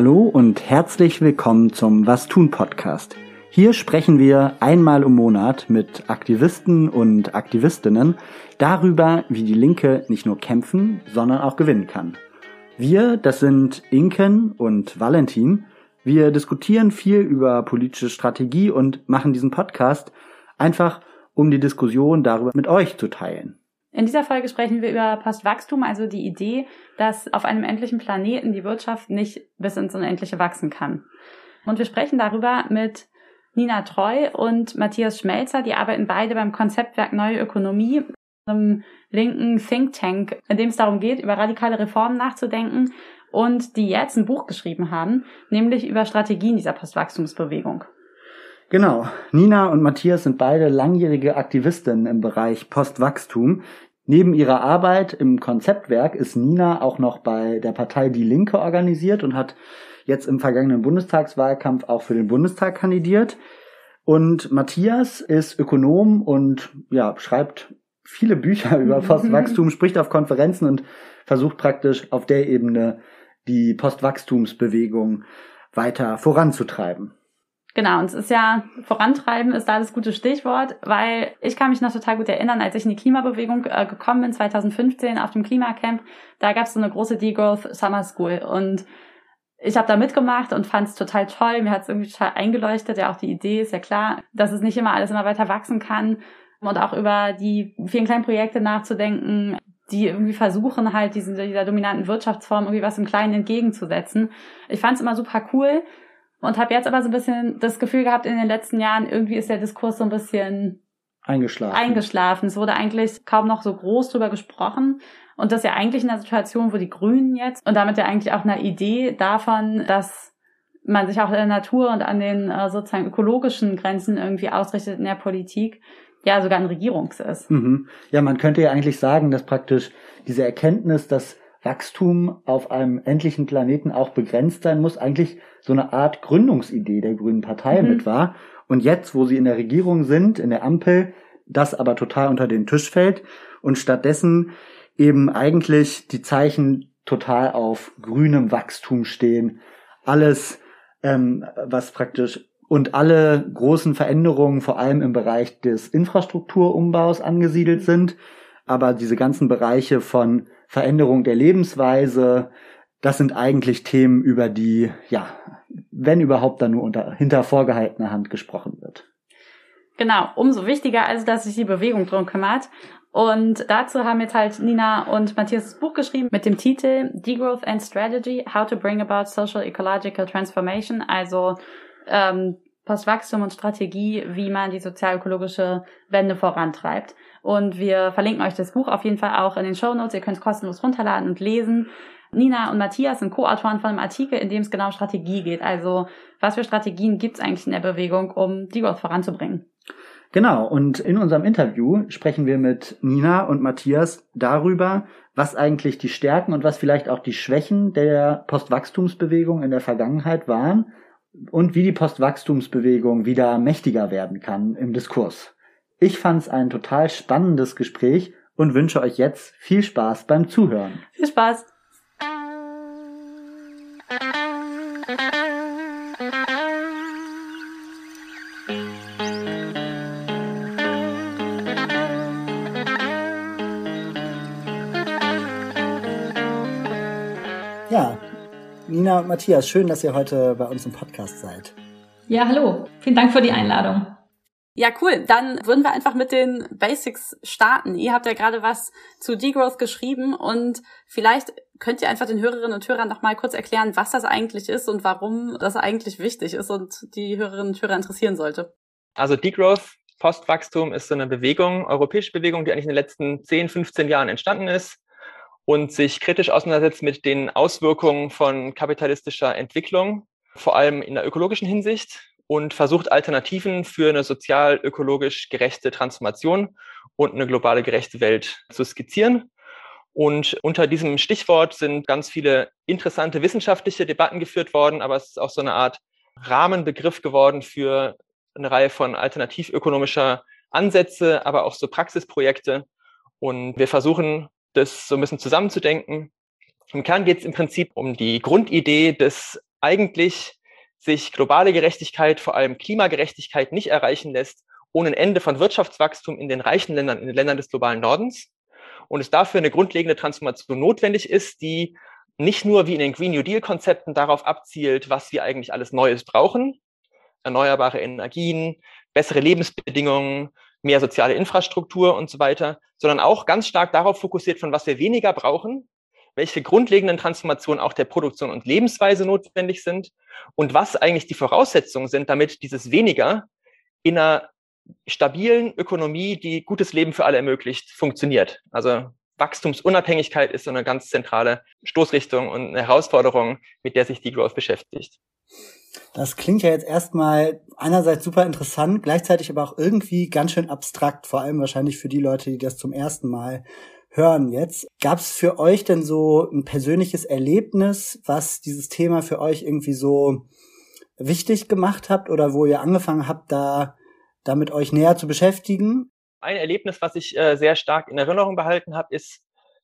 Hallo und herzlich willkommen zum Was tun Podcast. Hier sprechen wir einmal im Monat mit Aktivisten und Aktivistinnen darüber, wie die Linke nicht nur kämpfen, sondern auch gewinnen kann. Wir, das sind Inken und Valentin. Wir diskutieren viel über politische Strategie und machen diesen Podcast einfach, um die Diskussion darüber mit euch zu teilen. In dieser Folge sprechen wir über Postwachstum, also die Idee, dass auf einem endlichen Planeten die Wirtschaft nicht bis ins Unendliche wachsen kann. Und wir sprechen darüber mit Nina Treu und Matthias Schmelzer. Die arbeiten beide beim Konzeptwerk Neue Ökonomie, einem linken Think Tank, in dem es darum geht, über radikale Reformen nachzudenken und die jetzt ein Buch geschrieben haben, nämlich über Strategien dieser Postwachstumsbewegung. Genau. Nina und Matthias sind beide langjährige Aktivistinnen im Bereich Postwachstum. Neben ihrer Arbeit im Konzeptwerk ist Nina auch noch bei der Partei Die Linke organisiert und hat jetzt im vergangenen Bundestagswahlkampf auch für den Bundestag kandidiert. Und Matthias ist Ökonom und ja, schreibt viele Bücher über Postwachstum, spricht auf Konferenzen und versucht praktisch auf der Ebene die Postwachstumsbewegung weiter voranzutreiben. Genau, und es ist ja, vorantreiben ist da das gute Stichwort, weil ich kann mich noch total gut erinnern, als ich in die Klimabewegung äh, gekommen bin, 2015 auf dem Klimacamp, da gab es so eine große Degrowth Summer School und ich habe da mitgemacht und fand es total toll. Mir hat es irgendwie total eingeleuchtet. Ja, auch die Idee ist ja klar, dass es nicht immer alles immer weiter wachsen kann und auch über die vielen kleinen Projekte nachzudenken, die irgendwie versuchen halt diesen, dieser dominanten Wirtschaftsform irgendwie was im Kleinen entgegenzusetzen. Ich fand es immer super cool und habe jetzt aber so ein bisschen das Gefühl gehabt in den letzten Jahren, irgendwie ist der Diskurs so ein bisschen eingeschlafen. Eingeschlafen. Es wurde eigentlich kaum noch so groß drüber gesprochen. Und das ja eigentlich in einer Situation, wo die Grünen jetzt und damit ja eigentlich auch eine Idee davon, dass man sich auch in der Natur und an den äh, sozusagen ökologischen Grenzen irgendwie ausrichtet in der Politik, ja sogar ein Regierungs ist. Mhm. Ja, man könnte ja eigentlich sagen, dass praktisch diese Erkenntnis, dass Wachstum auf einem endlichen Planeten auch begrenzt sein muss, eigentlich so eine Art Gründungsidee der Grünen Partei mhm. mit war. Und jetzt, wo sie in der Regierung sind, in der Ampel, das aber total unter den Tisch fällt und stattdessen eben eigentlich die Zeichen total auf grünem Wachstum stehen. Alles, ähm, was praktisch und alle großen Veränderungen vor allem im Bereich des Infrastrukturumbaus angesiedelt sind. Aber diese ganzen Bereiche von Veränderung der Lebensweise, das sind eigentlich Themen, über die, ja, wenn überhaupt, dann nur unter, hinter vorgehaltener Hand gesprochen wird. Genau, umso wichtiger also, dass sich die Bewegung drum kümmert. Und dazu haben jetzt halt Nina und Matthias das Buch geschrieben mit dem Titel Degrowth and Strategy, How to Bring About Social Ecological Transformation, also ähm, Postwachstum und Strategie, wie man die sozialökologische Wende vorantreibt. Und wir verlinken euch das Buch auf jeden Fall auch in den Show Notes. Ihr könnt es kostenlos runterladen und lesen. Nina und Matthias sind Co-Autoren von einem Artikel, in dem es genau um Strategie geht. Also was für Strategien gibt es eigentlich in der Bewegung, um die Growth voranzubringen? Genau, und in unserem Interview sprechen wir mit Nina und Matthias darüber, was eigentlich die Stärken und was vielleicht auch die Schwächen der Postwachstumsbewegung in der Vergangenheit waren und wie die Postwachstumsbewegung wieder mächtiger werden kann im Diskurs. Ich fand es ein total spannendes Gespräch und wünsche euch jetzt viel Spaß beim Zuhören. Viel Spaß! Ja, Nina und Matthias, schön, dass ihr heute bei uns im Podcast seid. Ja, hallo. Vielen Dank für die Einladung. Ja, cool. Dann würden wir einfach mit den Basics starten. Ihr habt ja gerade was zu Degrowth geschrieben und vielleicht könnt ihr einfach den Hörerinnen und Hörern noch mal kurz erklären, was das eigentlich ist und warum das eigentlich wichtig ist und die Hörerinnen und Hörer interessieren sollte. Also Degrowth, Postwachstum ist so eine Bewegung, europäische Bewegung, die eigentlich in den letzten 10, 15 Jahren entstanden ist und sich kritisch auseinandersetzt mit den Auswirkungen von kapitalistischer Entwicklung, vor allem in der ökologischen Hinsicht und versucht Alternativen für eine sozial-ökologisch gerechte Transformation und eine globale gerechte Welt zu skizzieren. Und unter diesem Stichwort sind ganz viele interessante wissenschaftliche Debatten geführt worden, aber es ist auch so eine Art Rahmenbegriff geworden für eine Reihe von alternativökonomischer Ansätze, aber auch so Praxisprojekte. Und wir versuchen das so ein bisschen zusammenzudenken. Im Kern geht es im Prinzip um die Grundidee des eigentlich sich globale Gerechtigkeit, vor allem Klimagerechtigkeit, nicht erreichen lässt, ohne ein Ende von Wirtschaftswachstum in den reichen Ländern, in den Ländern des globalen Nordens. Und es dafür eine grundlegende Transformation notwendig ist, die nicht nur wie in den Green New Deal Konzepten darauf abzielt, was wir eigentlich alles Neues brauchen, erneuerbare Energien, bessere Lebensbedingungen, mehr soziale Infrastruktur und so weiter, sondern auch ganz stark darauf fokussiert, von was wir weniger brauchen, welche grundlegenden Transformationen auch der Produktion und Lebensweise notwendig sind und was eigentlich die Voraussetzungen sind, damit dieses weniger in einer stabilen Ökonomie, die gutes Leben für alle ermöglicht, funktioniert. Also Wachstumsunabhängigkeit ist so eine ganz zentrale Stoßrichtung und eine Herausforderung, mit der sich die Growth beschäftigt. Das klingt ja jetzt erstmal einerseits super interessant, gleichzeitig aber auch irgendwie ganz schön abstrakt, vor allem wahrscheinlich für die Leute, die das zum ersten Mal hören jetzt. Gab es für euch denn so ein persönliches Erlebnis, was dieses Thema für euch irgendwie so wichtig gemacht habt oder wo ihr angefangen habt, da damit euch näher zu beschäftigen? Ein Erlebnis, was ich äh, sehr stark in Erinnerung behalten habe, ist,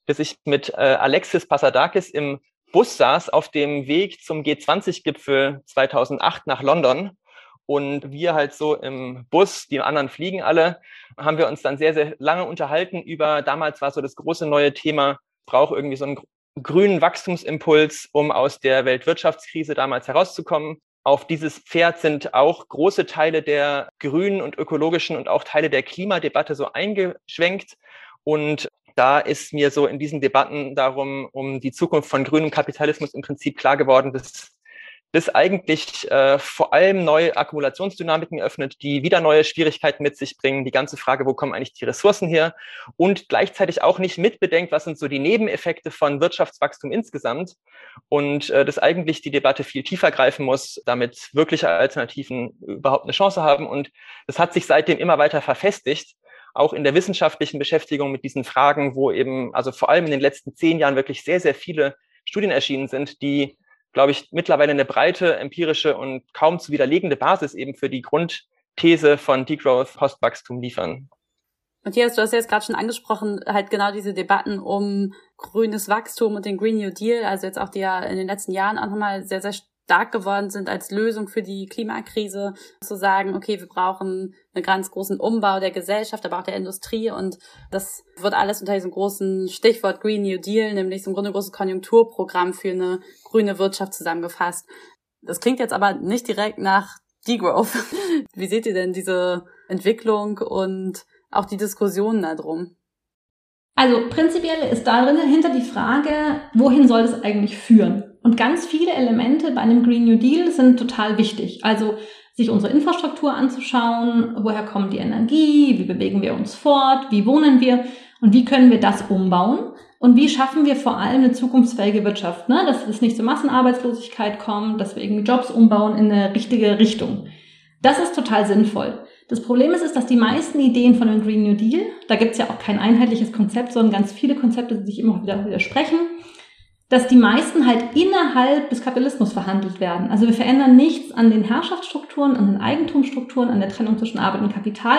dass ich mit äh, Alexis Passadakis im Bus saß auf dem Weg zum G20-Gipfel 2008 nach London. Und wir halt so im Bus, die anderen fliegen alle, haben wir uns dann sehr, sehr lange unterhalten über, damals war so das große neue Thema, braucht irgendwie so einen grünen Wachstumsimpuls, um aus der Weltwirtschaftskrise damals herauszukommen. Auf dieses Pferd sind auch große Teile der grünen und ökologischen und auch Teile der Klimadebatte so eingeschwenkt. Und da ist mir so in diesen Debatten darum, um die Zukunft von grünem Kapitalismus im Prinzip klar geworden, dass das eigentlich äh, vor allem neue Akkumulationsdynamiken öffnet, die wieder neue Schwierigkeiten mit sich bringen. Die ganze Frage, wo kommen eigentlich die Ressourcen her? Und gleichzeitig auch nicht mitbedenkt, was sind so die Nebeneffekte von Wirtschaftswachstum insgesamt. Und äh, das eigentlich die Debatte viel tiefer greifen muss, damit wirkliche Alternativen überhaupt eine Chance haben. Und das hat sich seitdem immer weiter verfestigt auch in der wissenschaftlichen Beschäftigung mit diesen Fragen, wo eben, also vor allem in den letzten zehn Jahren wirklich sehr, sehr viele Studien erschienen sind, die, glaube ich, mittlerweile eine breite empirische und kaum zu widerlegende Basis eben für die Grundthese von Degrowth, Postwachstum liefern. Matthias, du hast ja jetzt gerade schon angesprochen, halt genau diese Debatten um grünes Wachstum und den Green New Deal, also jetzt auch die ja in den letzten Jahren auch nochmal sehr, sehr stark geworden sind als Lösung für die Klimakrise, zu sagen, okay, wir brauchen einen ganz großen Umbau der Gesellschaft, aber auch der Industrie und das wird alles unter diesem großen Stichwort Green New Deal, nämlich so ein Grunde großes Konjunkturprogramm für eine grüne Wirtschaft zusammengefasst. Das klingt jetzt aber nicht direkt nach Degrowth. Wie seht ihr denn diese Entwicklung und auch die Diskussionen darum? Also prinzipiell ist darin hinter die Frage, wohin soll es eigentlich führen? Und ganz viele Elemente bei einem Green New Deal sind total wichtig. Also sich unsere Infrastruktur anzuschauen, woher kommt die Energie, wie bewegen wir uns fort, wie wohnen wir und wie können wir das umbauen und wie schaffen wir vor allem eine zukunftsfähige Wirtschaft, ne? dass es nicht zur Massenarbeitslosigkeit kommt, dass wir irgendwie Jobs umbauen in eine richtige Richtung. Das ist total sinnvoll. Das Problem ist, ist, dass die meisten Ideen von dem Green New Deal, da gibt es ja auch kein einheitliches Konzept, sondern ganz viele Konzepte, die sich immer wieder widersprechen, dass die meisten halt innerhalb des Kapitalismus verhandelt werden. Also wir verändern nichts an den Herrschaftsstrukturen, an den Eigentumsstrukturen, an der Trennung zwischen Arbeit und Kapital,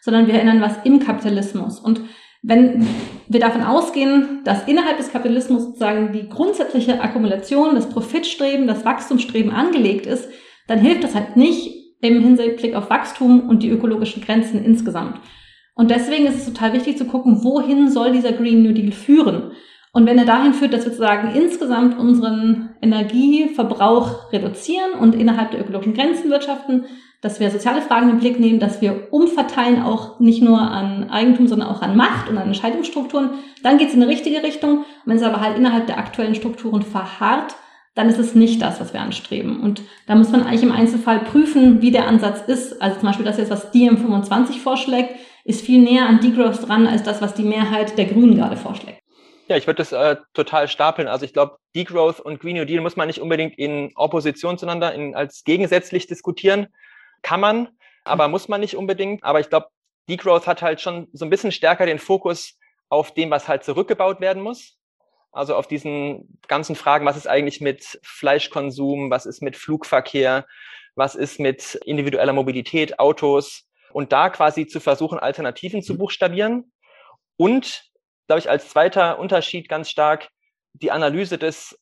sondern wir ändern was im Kapitalismus. Und wenn wir davon ausgehen, dass innerhalb des Kapitalismus sozusagen die grundsätzliche Akkumulation, das Profitstreben, das Wachstumsstreben angelegt ist, dann hilft das halt nicht im Hinblick auf Wachstum und die ökologischen Grenzen insgesamt. Und deswegen ist es total wichtig zu gucken, wohin soll dieser Green New Deal führen? Und wenn er dahin führt, dass wir sozusagen insgesamt unseren Energieverbrauch reduzieren und innerhalb der ökologischen Grenzen wirtschaften, dass wir soziale Fragen im Blick nehmen, dass wir umverteilen auch nicht nur an Eigentum, sondern auch an Macht und an Entscheidungsstrukturen, dann geht es in eine richtige Richtung. Wenn es aber halt innerhalb der aktuellen Strukturen verharrt, dann ist es nicht das, was wir anstreben. Und da muss man eigentlich im Einzelfall prüfen, wie der Ansatz ist. Also zum Beispiel das jetzt, was DiEM25 vorschlägt, ist viel näher an Degrowth dran als das, was die Mehrheit der Grünen gerade vorschlägt. Ja, ich würde das äh, total stapeln. Also ich glaube, Degrowth und Green New Deal muss man nicht unbedingt in Opposition zueinander in, als gegensätzlich diskutieren. Kann man, aber muss man nicht unbedingt. Aber ich glaube, Degrowth hat halt schon so ein bisschen stärker den Fokus auf dem, was halt zurückgebaut werden muss. Also auf diesen ganzen Fragen, was ist eigentlich mit Fleischkonsum, was ist mit Flugverkehr, was ist mit individueller Mobilität, Autos und da quasi zu versuchen, Alternativen zu buchstabieren und glaube ich, als zweiter Unterschied ganz stark die Analyse des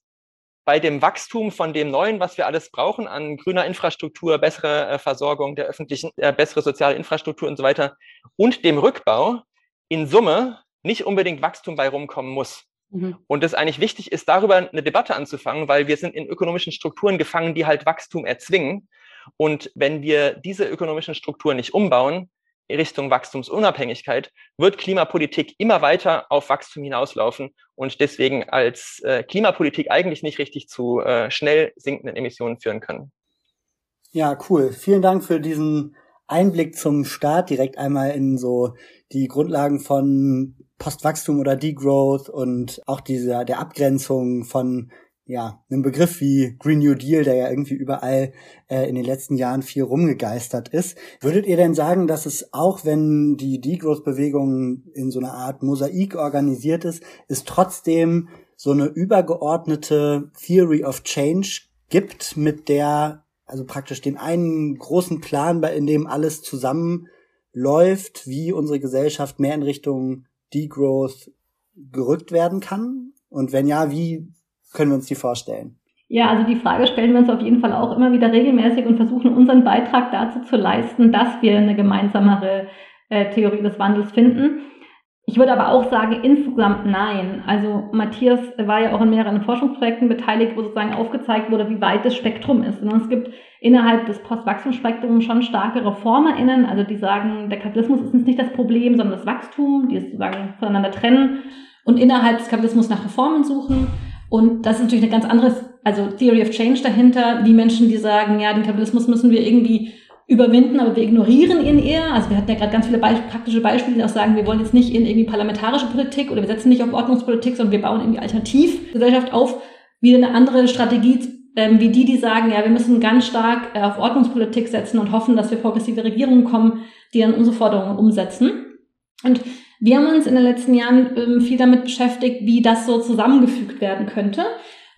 bei dem Wachstum von dem Neuen, was wir alles brauchen an grüner Infrastruktur, bessere äh, Versorgung der öffentlichen, äh, bessere soziale Infrastruktur und so weiter und dem Rückbau in Summe nicht unbedingt Wachstum bei rumkommen muss. Mhm. Und es eigentlich wichtig ist, darüber eine Debatte anzufangen, weil wir sind in ökonomischen Strukturen gefangen, die halt Wachstum erzwingen. Und wenn wir diese ökonomischen Strukturen nicht umbauen, Richtung Wachstumsunabhängigkeit, wird Klimapolitik immer weiter auf Wachstum hinauslaufen und deswegen als äh, Klimapolitik eigentlich nicht richtig zu äh, schnell sinkenden Emissionen führen können. Ja, cool. Vielen Dank für diesen Einblick zum Start direkt einmal in so die Grundlagen von Postwachstum oder Degrowth und auch diese der Abgrenzung von ja, einem Begriff wie Green New Deal, der ja irgendwie überall äh, in den letzten Jahren viel rumgegeistert ist. Würdet ihr denn sagen, dass es auch, wenn die Degrowth-Bewegung in so einer Art Mosaik organisiert ist, es trotzdem so eine übergeordnete Theory of Change gibt, mit der, also praktisch den einen großen Plan, in dem alles zusammenläuft, wie unsere Gesellschaft mehr in Richtung Degrowth gerückt werden kann? Und wenn ja, wie können wir uns die vorstellen? Ja, also die Frage stellen wir uns auf jeden Fall auch immer wieder regelmäßig und versuchen unseren Beitrag dazu zu leisten, dass wir eine gemeinsamere äh, Theorie des Wandels finden. Ich würde aber auch sagen, insgesamt nein. Also Matthias war ja auch in mehreren Forschungsprojekten beteiligt, wo sozusagen aufgezeigt wurde, wie weit das Spektrum ist. Und es gibt innerhalb des Postwachstumsspektrums schon starke ReformerInnen, also die sagen, der Kapitalismus ist nicht das Problem, sondern das Wachstum, die es sozusagen voneinander trennen und innerhalb des Kapitalismus nach Reformen suchen. Und das ist natürlich eine ganz andere, also Theory of Change dahinter, die Menschen, die sagen, ja, den Kapitalismus müssen wir irgendwie überwinden, aber wir ignorieren ihn eher. Also wir hatten ja gerade ganz viele Be praktische Beispiele, die auch sagen, wir wollen jetzt nicht in irgendwie parlamentarische Politik oder wir setzen nicht auf Ordnungspolitik, sondern wir bauen irgendwie Alternativgesellschaft auf. Wieder eine andere Strategie, ähm, wie die, die sagen, ja, wir müssen ganz stark äh, auf Ordnungspolitik setzen und hoffen, dass wir progressive Regierungen kommen, die dann unsere Forderungen umsetzen. Und wir haben uns in den letzten Jahren ähm, viel damit beschäftigt, wie das so zusammengefügt werden könnte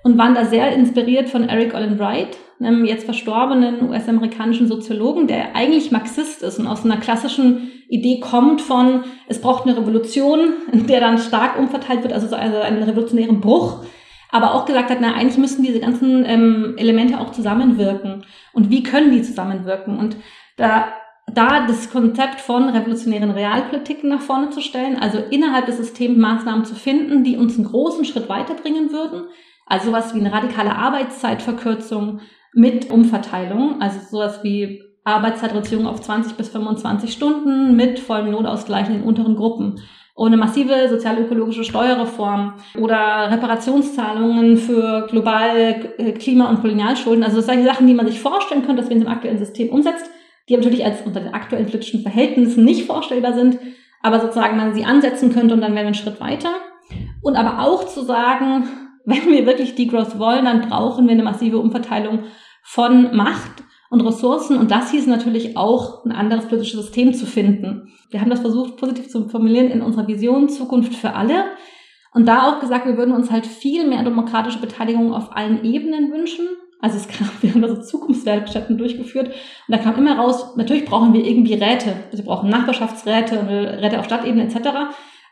und waren da sehr inspiriert von Eric Olin Wright, einem jetzt verstorbenen US-amerikanischen Soziologen, der eigentlich Marxist ist und aus einer klassischen Idee kommt von, es braucht eine Revolution, in der dann stark umverteilt wird, also so einen, revolutionären Bruch, aber auch gesagt hat, na, eigentlich müssen diese ganzen ähm, Elemente auch zusammenwirken. Und wie können die zusammenwirken? Und da da das Konzept von revolutionären Realpolitiken nach vorne zu stellen, also innerhalb des Systems Maßnahmen zu finden, die uns einen großen Schritt weiterbringen würden. Also sowas wie eine radikale Arbeitszeitverkürzung mit Umverteilung, also sowas wie Arbeitszeitreduzierung auf 20 bis 25 Stunden mit vollem Notausgleich in den unteren Gruppen. Eine massive sozial-ökologische Steuerreform oder Reparationszahlungen für globale äh, Klima- und Kolonialschulden. Also solche Sachen, die man sich vorstellen könnte, dass wir in dem aktuellen System umsetzt die natürlich als unter den aktuellen politischen Verhältnissen nicht vorstellbar sind, aber sozusagen man sie ansetzen könnte und dann wären wir einen Schritt weiter. Und aber auch zu sagen, wenn wir wirklich Degrowth wollen, dann brauchen wir eine massive Umverteilung von Macht und Ressourcen. Und das hieß natürlich auch, ein anderes politisches System zu finden. Wir haben das versucht, positiv zu formulieren in unserer Vision Zukunft für alle. Und da auch gesagt, wir würden uns halt viel mehr demokratische Beteiligung auf allen Ebenen wünschen. Also es kam, wir haben da so Zukunftswerkstätten durchgeführt und da kam immer raus, natürlich brauchen wir irgendwie Räte. Also wir brauchen Nachbarschaftsräte Räte auf Stadtebene etc.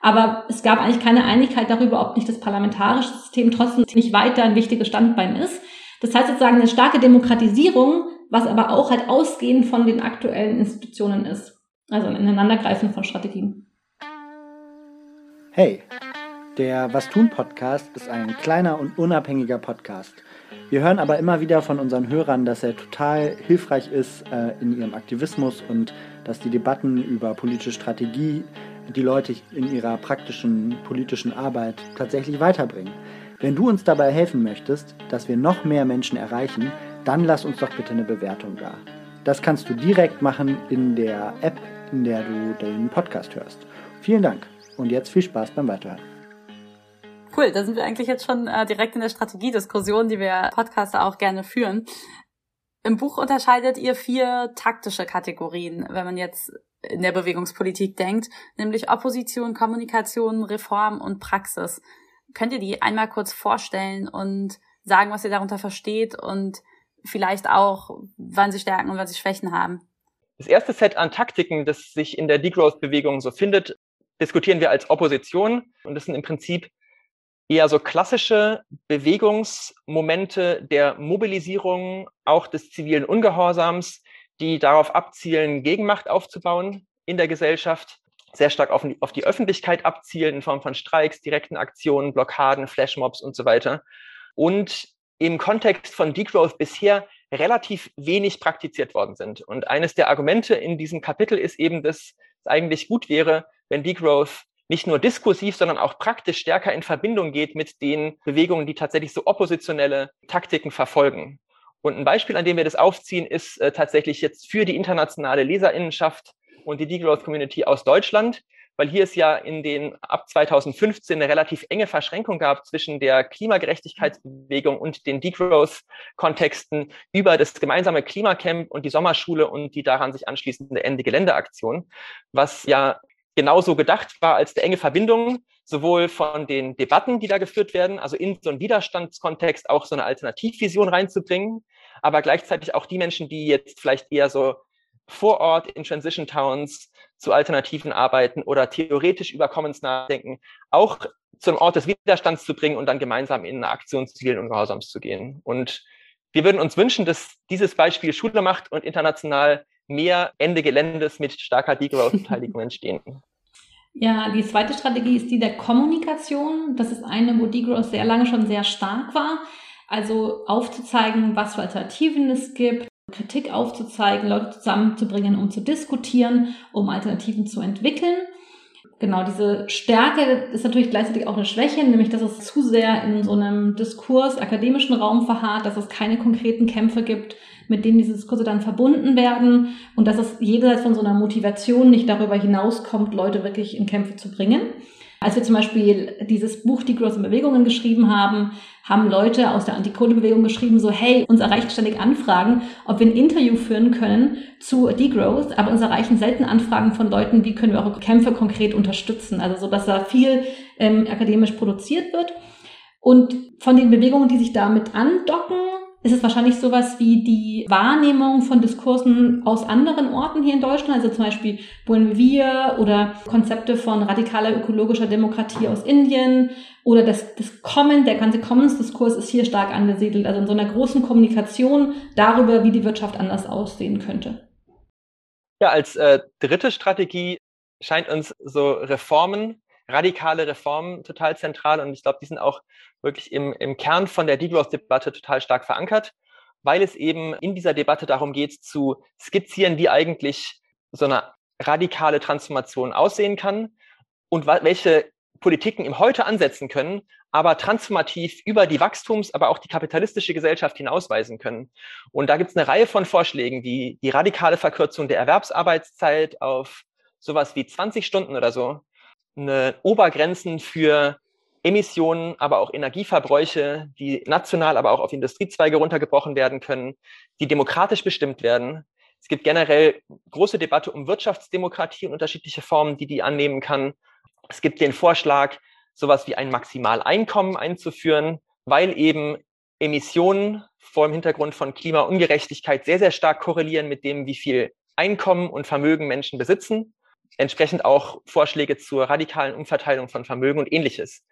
Aber es gab eigentlich keine Einigkeit darüber, ob nicht das parlamentarische System trotzdem nicht weiter ein wichtiges Standbein ist. Das heißt sozusagen eine starke Demokratisierung, was aber auch halt ausgehend von den aktuellen Institutionen ist. Also ein Ineinandergreifen von Strategien. Hey, der Was tun Podcast ist ein kleiner und unabhängiger Podcast. Wir hören aber immer wieder von unseren Hörern, dass er total hilfreich ist äh, in ihrem Aktivismus und dass die Debatten über politische Strategie die Leute in ihrer praktischen politischen Arbeit tatsächlich weiterbringen. Wenn du uns dabei helfen möchtest, dass wir noch mehr Menschen erreichen, dann lass uns doch bitte eine Bewertung da. Das kannst du direkt machen in der App, in der du den Podcast hörst. Vielen Dank und jetzt viel Spaß beim Weiterhören. Cool, da sind wir eigentlich jetzt schon äh, direkt in der Strategiediskussion, die wir Podcaster auch gerne führen. Im Buch unterscheidet ihr vier taktische Kategorien, wenn man jetzt in der Bewegungspolitik denkt, nämlich Opposition, Kommunikation, Reform und Praxis. Könnt ihr die einmal kurz vorstellen und sagen, was ihr darunter versteht und vielleicht auch, wann sie Stärken und wann sie Schwächen haben? Das erste Set an Taktiken, das sich in der Degrowth-Bewegung so findet, diskutieren wir als Opposition. Und das sind im Prinzip eher so klassische Bewegungsmomente der Mobilisierung, auch des zivilen Ungehorsams, die darauf abzielen, Gegenmacht aufzubauen in der Gesellschaft, sehr stark auf die, auf die Öffentlichkeit abzielen in Form von Streiks, direkten Aktionen, Blockaden, Flashmobs und so weiter. Und im Kontext von Degrowth bisher relativ wenig praktiziert worden sind. Und eines der Argumente in diesem Kapitel ist eben, dass es eigentlich gut wäre, wenn Degrowth nicht nur diskursiv, sondern auch praktisch stärker in Verbindung geht mit den Bewegungen, die tatsächlich so oppositionelle Taktiken verfolgen. Und ein Beispiel, an dem wir das aufziehen, ist äh, tatsächlich jetzt für die internationale Leserinnenschaft und die Degrowth Community aus Deutschland, weil hier es ja in den ab 2015 eine relativ enge Verschränkung gab zwischen der Klimagerechtigkeitsbewegung und den Degrowth-Kontexten über das gemeinsame Klimacamp und die Sommerschule und die daran sich anschließende Ende-Gelände-Aktion, was ja genauso gedacht war als eine enge Verbindung, sowohl von den Debatten, die da geführt werden, also in so einen Widerstandskontext auch so eine Alternativvision reinzubringen, aber gleichzeitig auch die Menschen, die jetzt vielleicht eher so vor Ort in Transition Towns zu alternativen arbeiten oder theoretisch über Commons nachdenken, auch zum Ort des Widerstands zu bringen und dann gemeinsam in eine Aktion zivilen Ungehorsams zu gehen. Und wir würden uns wünschen, dass dieses Beispiel Schule macht und international mehr Ende Geländes mit starker Degrowth-Beteiligung entstehen. Ja, die zweite Strategie ist die der Kommunikation. Das ist eine, wo Degrowth sehr lange schon sehr stark war. Also aufzuzeigen, was für Alternativen es gibt, Kritik aufzuzeigen, Leute zusammenzubringen, um zu diskutieren, um Alternativen zu entwickeln. Genau, diese Stärke ist natürlich gleichzeitig auch eine Schwäche, nämlich dass es zu sehr in so einem Diskurs, akademischen Raum verharrt, dass es keine konkreten Kämpfe gibt, mit denen diese Diskurse dann verbunden werden und dass es jenseits von so einer Motivation nicht darüber hinauskommt, Leute wirklich in Kämpfe zu bringen. Als wir zum Beispiel dieses Buch Die großen Bewegungen geschrieben haben, haben Leute aus der Antikohle-Bewegung geschrieben, so, hey, uns erreichen ständig Anfragen, ob wir ein Interview führen können zu Degrowth, aber uns erreichen selten Anfragen von Leuten, wie können wir eure Kämpfe konkret unterstützen. Also so, dass da viel ähm, akademisch produziert wird. Und von den Bewegungen, die sich damit andocken, ist es wahrscheinlich sowas wie die Wahrnehmung von Diskursen aus anderen Orten hier in Deutschland, also zum Beispiel Buen Wir oder Konzepte von radikaler ökologischer Demokratie aus Indien oder das, das Common, der ganze Commons-Diskurs ist hier stark angesiedelt, also in so einer großen Kommunikation darüber, wie die Wirtschaft anders aussehen könnte. Ja, als äh, dritte Strategie scheint uns so Reformen radikale Reformen total zentral und ich glaube, die sind auch wirklich im, im Kern von der Degrowth-Debatte total stark verankert, weil es eben in dieser Debatte darum geht, zu skizzieren, wie eigentlich so eine radikale Transformation aussehen kann und welche Politiken im Heute ansetzen können, aber transformativ über die Wachstums-, aber auch die kapitalistische Gesellschaft hinausweisen können. Und da gibt es eine Reihe von Vorschlägen, wie die radikale Verkürzung der Erwerbsarbeitszeit auf sowas wie 20 Stunden oder so, eine Obergrenzen für Emissionen, aber auch Energieverbräuche, die national, aber auch auf Industriezweige runtergebrochen werden können, die demokratisch bestimmt werden. Es gibt generell große Debatte um Wirtschaftsdemokratie und unterschiedliche Formen, die die annehmen kann. Es gibt den Vorschlag, sowas wie ein Maximaleinkommen einzuführen, weil eben Emissionen vor dem Hintergrund von Klimaungerechtigkeit sehr, sehr stark korrelieren mit dem, wie viel Einkommen und Vermögen Menschen besitzen entsprechend auch Vorschläge zur radikalen Umverteilung von Vermögen und ähnliches.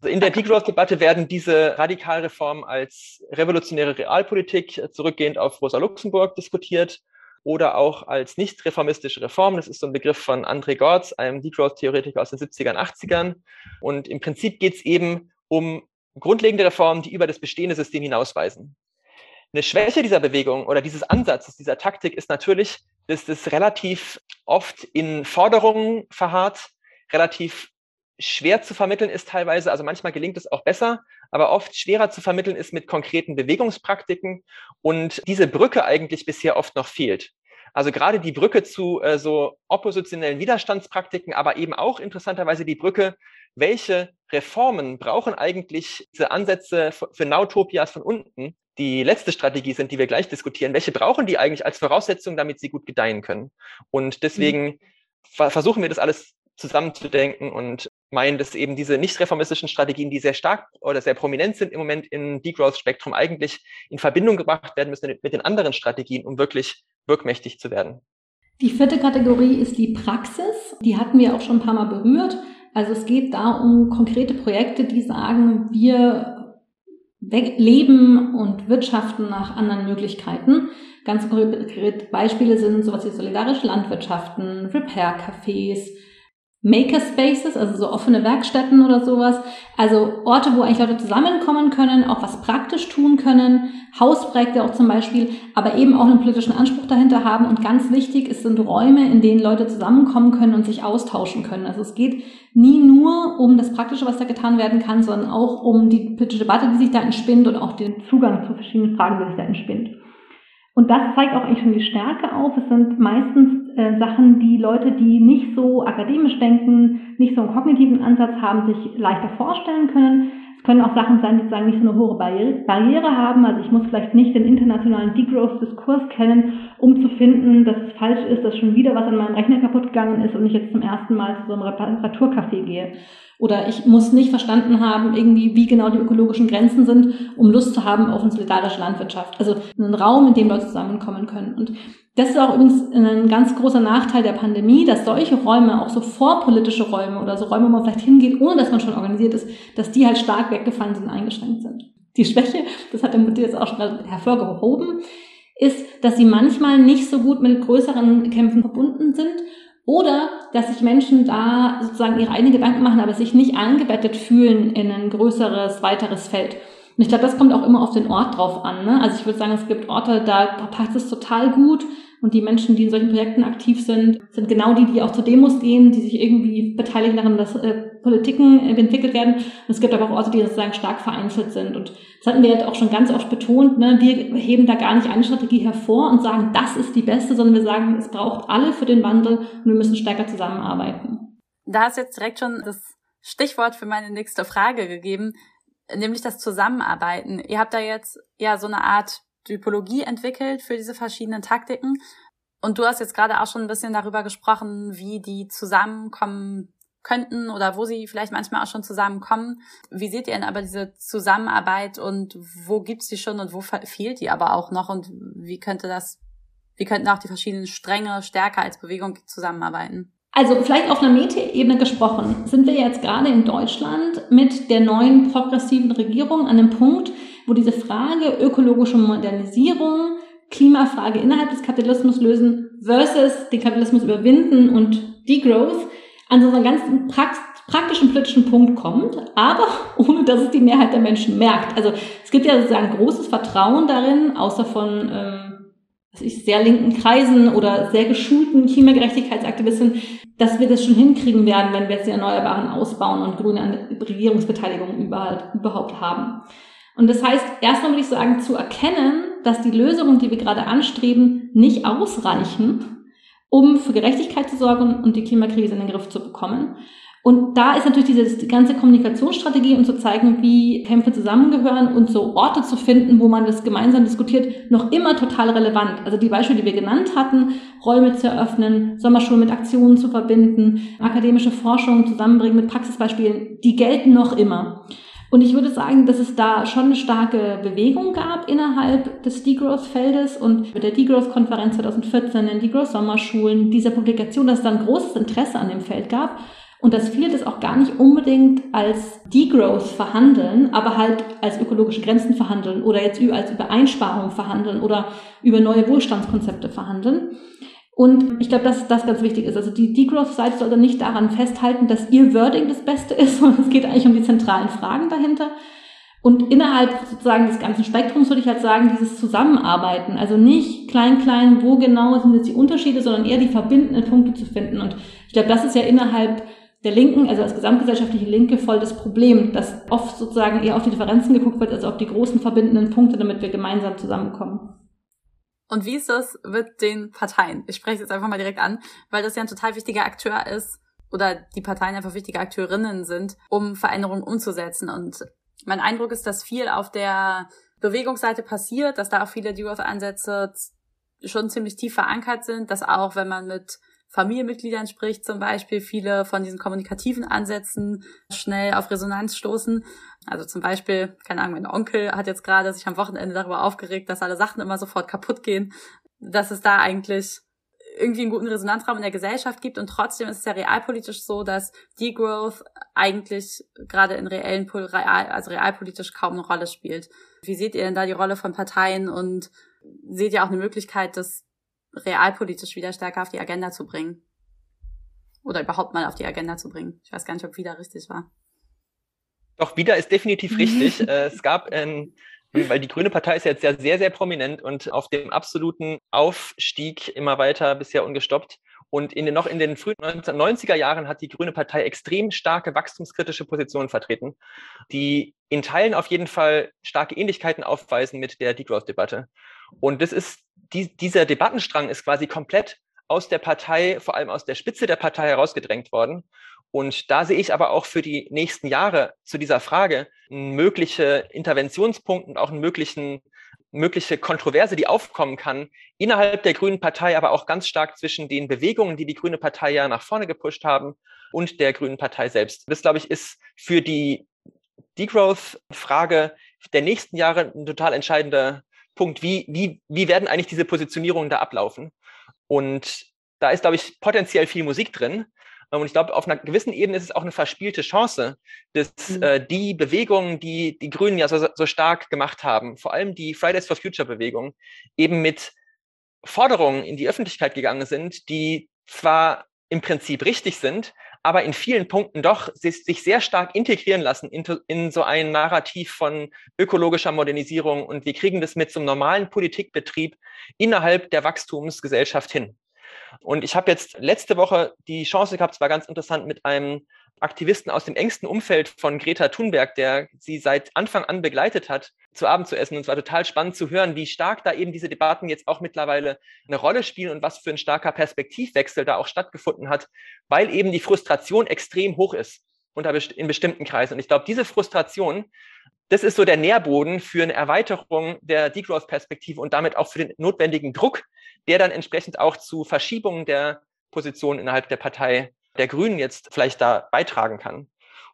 Also in der Degrowth-Debatte werden diese Radikalreformen als revolutionäre Realpolitik äh, zurückgehend auf Rosa Luxemburg diskutiert oder auch als nicht reformistische Reform. Das ist so ein Begriff von André Gortz, einem Degrowth-Theoretiker aus den 70ern, 80ern. Und im Prinzip geht es eben um grundlegende Reformen, die über das bestehende System hinausweisen. Eine Schwäche dieser Bewegung oder dieses Ansatzes, dieser Taktik ist natürlich, dass das relativ oft in Forderungen verharrt, relativ schwer zu vermitteln ist teilweise. Also manchmal gelingt es auch besser, aber oft schwerer zu vermitteln ist mit konkreten Bewegungspraktiken und diese Brücke eigentlich bisher oft noch fehlt. Also gerade die Brücke zu äh, so oppositionellen Widerstandspraktiken, aber eben auch interessanterweise die Brücke, welche Reformen brauchen eigentlich diese Ansätze für Nautopias von unten, die letzte Strategie sind, die wir gleich diskutieren. Welche brauchen die eigentlich als Voraussetzung, damit sie gut gedeihen können? Und deswegen mhm. versuchen wir das alles zusammenzudenken und meinen, dass eben diese nicht reformistischen Strategien, die sehr stark oder sehr prominent sind im Moment im Degrowth-Spektrum, eigentlich in Verbindung gebracht werden müssen mit den anderen Strategien, um wirklich wirkmächtig zu werden. Die vierte Kategorie ist die Praxis. Die hatten wir auch schon ein paar Mal berührt. Also es geht da um konkrete Projekte, die sagen, wir leben und wirtschaften nach anderen Möglichkeiten. Ganz konkrete Beispiele sind sowas wie solidarische Landwirtschaften, Repair-Cafés, Makerspaces, also so offene Werkstätten oder sowas. Also Orte, wo eigentlich Leute zusammenkommen können, auch was praktisch tun können, Hausprojekte auch zum Beispiel, aber eben auch einen politischen Anspruch dahinter haben. Und ganz wichtig, es sind Räume, in denen Leute zusammenkommen können und sich austauschen können. Also es geht nie nur um das Praktische, was da getan werden kann, sondern auch um die politische Debatte, die sich da entspinnt und auch den Zugang zu verschiedenen Fragen, die sich da entspinnt. Und das zeigt auch eigentlich schon die Stärke auf. Es sind meistens äh, Sachen, die Leute, die nicht so akademisch denken, nicht so einen kognitiven Ansatz haben, sich leichter vorstellen können. Es können auch Sachen sein, die sozusagen nicht so eine hohe Barriere, Barriere haben. Also ich muss vielleicht nicht den internationalen Degrowth-Diskurs kennen, um zu finden, dass es falsch ist, dass schon wieder was an meinem Rechner kaputt gegangen ist und ich jetzt zum ersten Mal zu so einem Reparaturcafé gehe. Oder ich muss nicht verstanden haben, irgendwie, wie genau die ökologischen Grenzen sind, um Lust zu haben auf eine solidarische Landwirtschaft. Also einen Raum, in dem Leute zusammenkommen können. Und das ist auch übrigens ein ganz großer Nachteil der Pandemie, dass solche Räume, auch so vorpolitische Räume oder so Räume, wo man vielleicht hingeht, ohne dass man schon organisiert ist, dass die halt stark weggefallen sind, eingeschränkt sind. Die Schwäche, das hat der Mutti jetzt auch schon hervorgehoben, ist, dass sie manchmal nicht so gut mit größeren Kämpfen verbunden sind oder dass sich Menschen da sozusagen ihre eigenen Gedanken machen, aber sich nicht eingebettet fühlen in ein größeres, weiteres Feld. Und ich glaube, das kommt auch immer auf den Ort drauf an. Ne? Also ich würde sagen, es gibt Orte, da passt es total gut. Und die Menschen, die in solchen Projekten aktiv sind, sind genau die, die auch zu Demos gehen, die sich irgendwie beteiligen daran, dass äh, Politiken äh, entwickelt werden. Und es gibt aber auch Orte, die sozusagen stark vereinzelt sind. Und das hatten wir jetzt auch schon ganz oft betont. Ne? Wir heben da gar nicht eine Strategie hervor und sagen, das ist die beste, sondern wir sagen, es braucht alle für den Wandel und wir müssen stärker zusammenarbeiten. Da ist jetzt direkt schon das Stichwort für meine nächste Frage gegeben, nämlich das Zusammenarbeiten. Ihr habt da jetzt ja so eine Art Typologie entwickelt für diese verschiedenen Taktiken. Und du hast jetzt gerade auch schon ein bisschen darüber gesprochen, wie die zusammenkommen könnten oder wo sie vielleicht manchmal auch schon zusammenkommen. Wie seht ihr denn aber diese Zusammenarbeit und wo gibt's die schon und wo fehlt die aber auch noch und wie könnte das, wie könnten auch die verschiedenen Stränge stärker als Bewegung zusammenarbeiten? Also vielleicht auf einer Metaebene gesprochen, sind wir jetzt gerade in Deutschland mit der neuen progressiven Regierung an dem Punkt, wo diese Frage ökologische Modernisierung, Klimafrage innerhalb des Kapitalismus lösen versus den Kapitalismus überwinden und Degrowth an so einen ganz praktischen politischen Punkt kommt, aber ohne dass es die Mehrheit der Menschen merkt. Also es gibt ja sozusagen großes Vertrauen darin, außer von ähm, was ich, sehr linken Kreisen oder sehr geschulten Klimagerechtigkeitsaktivisten, dass wir das schon hinkriegen werden, wenn wir jetzt die Erneuerbaren ausbauen und grüne Regierungsbeteiligung überhaupt haben. Und das heißt, erstmal würde ich sagen, zu erkennen, dass die Lösungen, die wir gerade anstreben, nicht ausreichen, um für Gerechtigkeit zu sorgen und die Klimakrise in den Griff zu bekommen. Und da ist natürlich diese ganze Kommunikationsstrategie, um zu zeigen, wie Kämpfe zusammengehören und so Orte zu finden, wo man das gemeinsam diskutiert, noch immer total relevant. Also die Beispiele, die wir genannt hatten, Räume zu eröffnen, Sommerschulen mit Aktionen zu verbinden, akademische Forschung zusammenbringen mit Praxisbeispielen, die gelten noch immer. Und ich würde sagen, dass es da schon eine starke Bewegung gab innerhalb des Degrowth-Feldes und mit der Degrowth-Konferenz 2014, den Degrowth-Sommerschulen, dieser Publikation, dass es da ein großes Interesse an dem Feld gab und dass viele das auch gar nicht unbedingt als Degrowth verhandeln, aber halt als ökologische Grenzen verhandeln oder jetzt als über Einsparung verhandeln oder über neue Wohlstandskonzepte verhandeln. Und ich glaube, dass das ganz wichtig ist. Also die Degrowth-Seite sollte nicht daran festhalten, dass ihr Wording das Beste ist, sondern es geht eigentlich um die zentralen Fragen dahinter. Und innerhalb sozusagen des ganzen Spektrums würde ich halt sagen, dieses Zusammenarbeiten. Also nicht klein, klein, wo genau sind jetzt die Unterschiede, sondern eher die verbindenden Punkte zu finden. Und ich glaube, das ist ja innerhalb der Linken, also als gesamtgesellschaftliche Linke, voll das Problem, dass oft sozusagen eher auf die Differenzen geguckt wird, als auf die großen verbindenden Punkte, damit wir gemeinsam zusammenkommen. Und wie ist das mit den Parteien? Ich spreche jetzt einfach mal direkt an, weil das ja ein total wichtiger Akteur ist oder die Parteien einfach wichtige Akteurinnen sind, um Veränderungen umzusetzen. Und mein Eindruck ist, dass viel auf der Bewegungsseite passiert, dass da auch viele Duos-Ansätze schon ziemlich tief verankert sind, dass auch, wenn man mit Familienmitgliedern spricht zum Beispiel, viele von diesen kommunikativen Ansätzen schnell auf Resonanz stoßen. Also zum Beispiel, keine Ahnung, mein Onkel hat jetzt gerade sich am Wochenende darüber aufgeregt, dass alle Sachen immer sofort kaputt gehen, dass es da eigentlich irgendwie einen guten Resonanzraum in der Gesellschaft gibt und trotzdem ist es ja realpolitisch so, dass Degrowth eigentlich gerade in reellen, real, also realpolitisch kaum eine Rolle spielt. Wie seht ihr denn da die Rolle von Parteien und seht ihr auch eine Möglichkeit, das realpolitisch wieder stärker auf die Agenda zu bringen? Oder überhaupt mal auf die Agenda zu bringen? Ich weiß gar nicht, ob wieder richtig war. Doch, wieder ist definitiv richtig. Äh, es gab ein weil die Grüne Partei ist jetzt ja sehr, sehr prominent und auf dem absoluten Aufstieg immer weiter bisher ungestoppt. Und in den, noch in den frühen 1990er Jahren hat die Grüne Partei extrem starke wachstumskritische Positionen vertreten, die in Teilen auf jeden Fall starke Ähnlichkeiten aufweisen mit der Degrowth-Debatte. Und das ist, die, dieser Debattenstrang ist quasi komplett aus der Partei, vor allem aus der Spitze der Partei herausgedrängt worden. Und da sehe ich aber auch für die nächsten Jahre zu dieser Frage mögliche Interventionspunkte und auch einen möglichen, mögliche Kontroverse, die aufkommen kann, innerhalb der Grünen Partei, aber auch ganz stark zwischen den Bewegungen, die die Grüne Partei ja nach vorne gepusht haben und der Grünen Partei selbst. Das, glaube ich, ist für die Degrowth-Frage der nächsten Jahre ein total entscheidender Punkt. Wie, wie, wie werden eigentlich diese Positionierungen da ablaufen? Und da ist, glaube ich, potenziell viel Musik drin. Und ich glaube, auf einer gewissen Ebene ist es auch eine verspielte Chance, dass mhm. äh, die Bewegungen, die die Grünen ja so, so stark gemacht haben, vor allem die Fridays for Future Bewegung, eben mit Forderungen in die Öffentlichkeit gegangen sind, die zwar im Prinzip richtig sind, aber in vielen Punkten doch sich, sehr stark integrieren lassen in, so ein Narrativ von ökologischer Modernisierung und wir kriegen das mit zum normalen Politikbetrieb innerhalb der Wachstumsgesellschaft hin. Und ich habe jetzt letzte Woche die Chance gehabt, es war ganz interessant, mit einem Aktivisten aus dem engsten Umfeld von Greta Thunberg, der sie seit Anfang an begleitet hat, zu Abend zu essen. Und es war total spannend zu hören, wie stark da eben diese Debatten jetzt auch mittlerweile eine Rolle spielen und was für ein starker Perspektivwechsel da auch stattgefunden hat, weil eben die Frustration extrem hoch ist in bestimmten Kreisen. Und ich glaube, diese Frustration, das ist so der Nährboden für eine Erweiterung der Degrowth-Perspektive und damit auch für den notwendigen Druck, der dann entsprechend auch zu Verschiebungen der Position innerhalb der Partei der Grünen jetzt vielleicht da beitragen kann.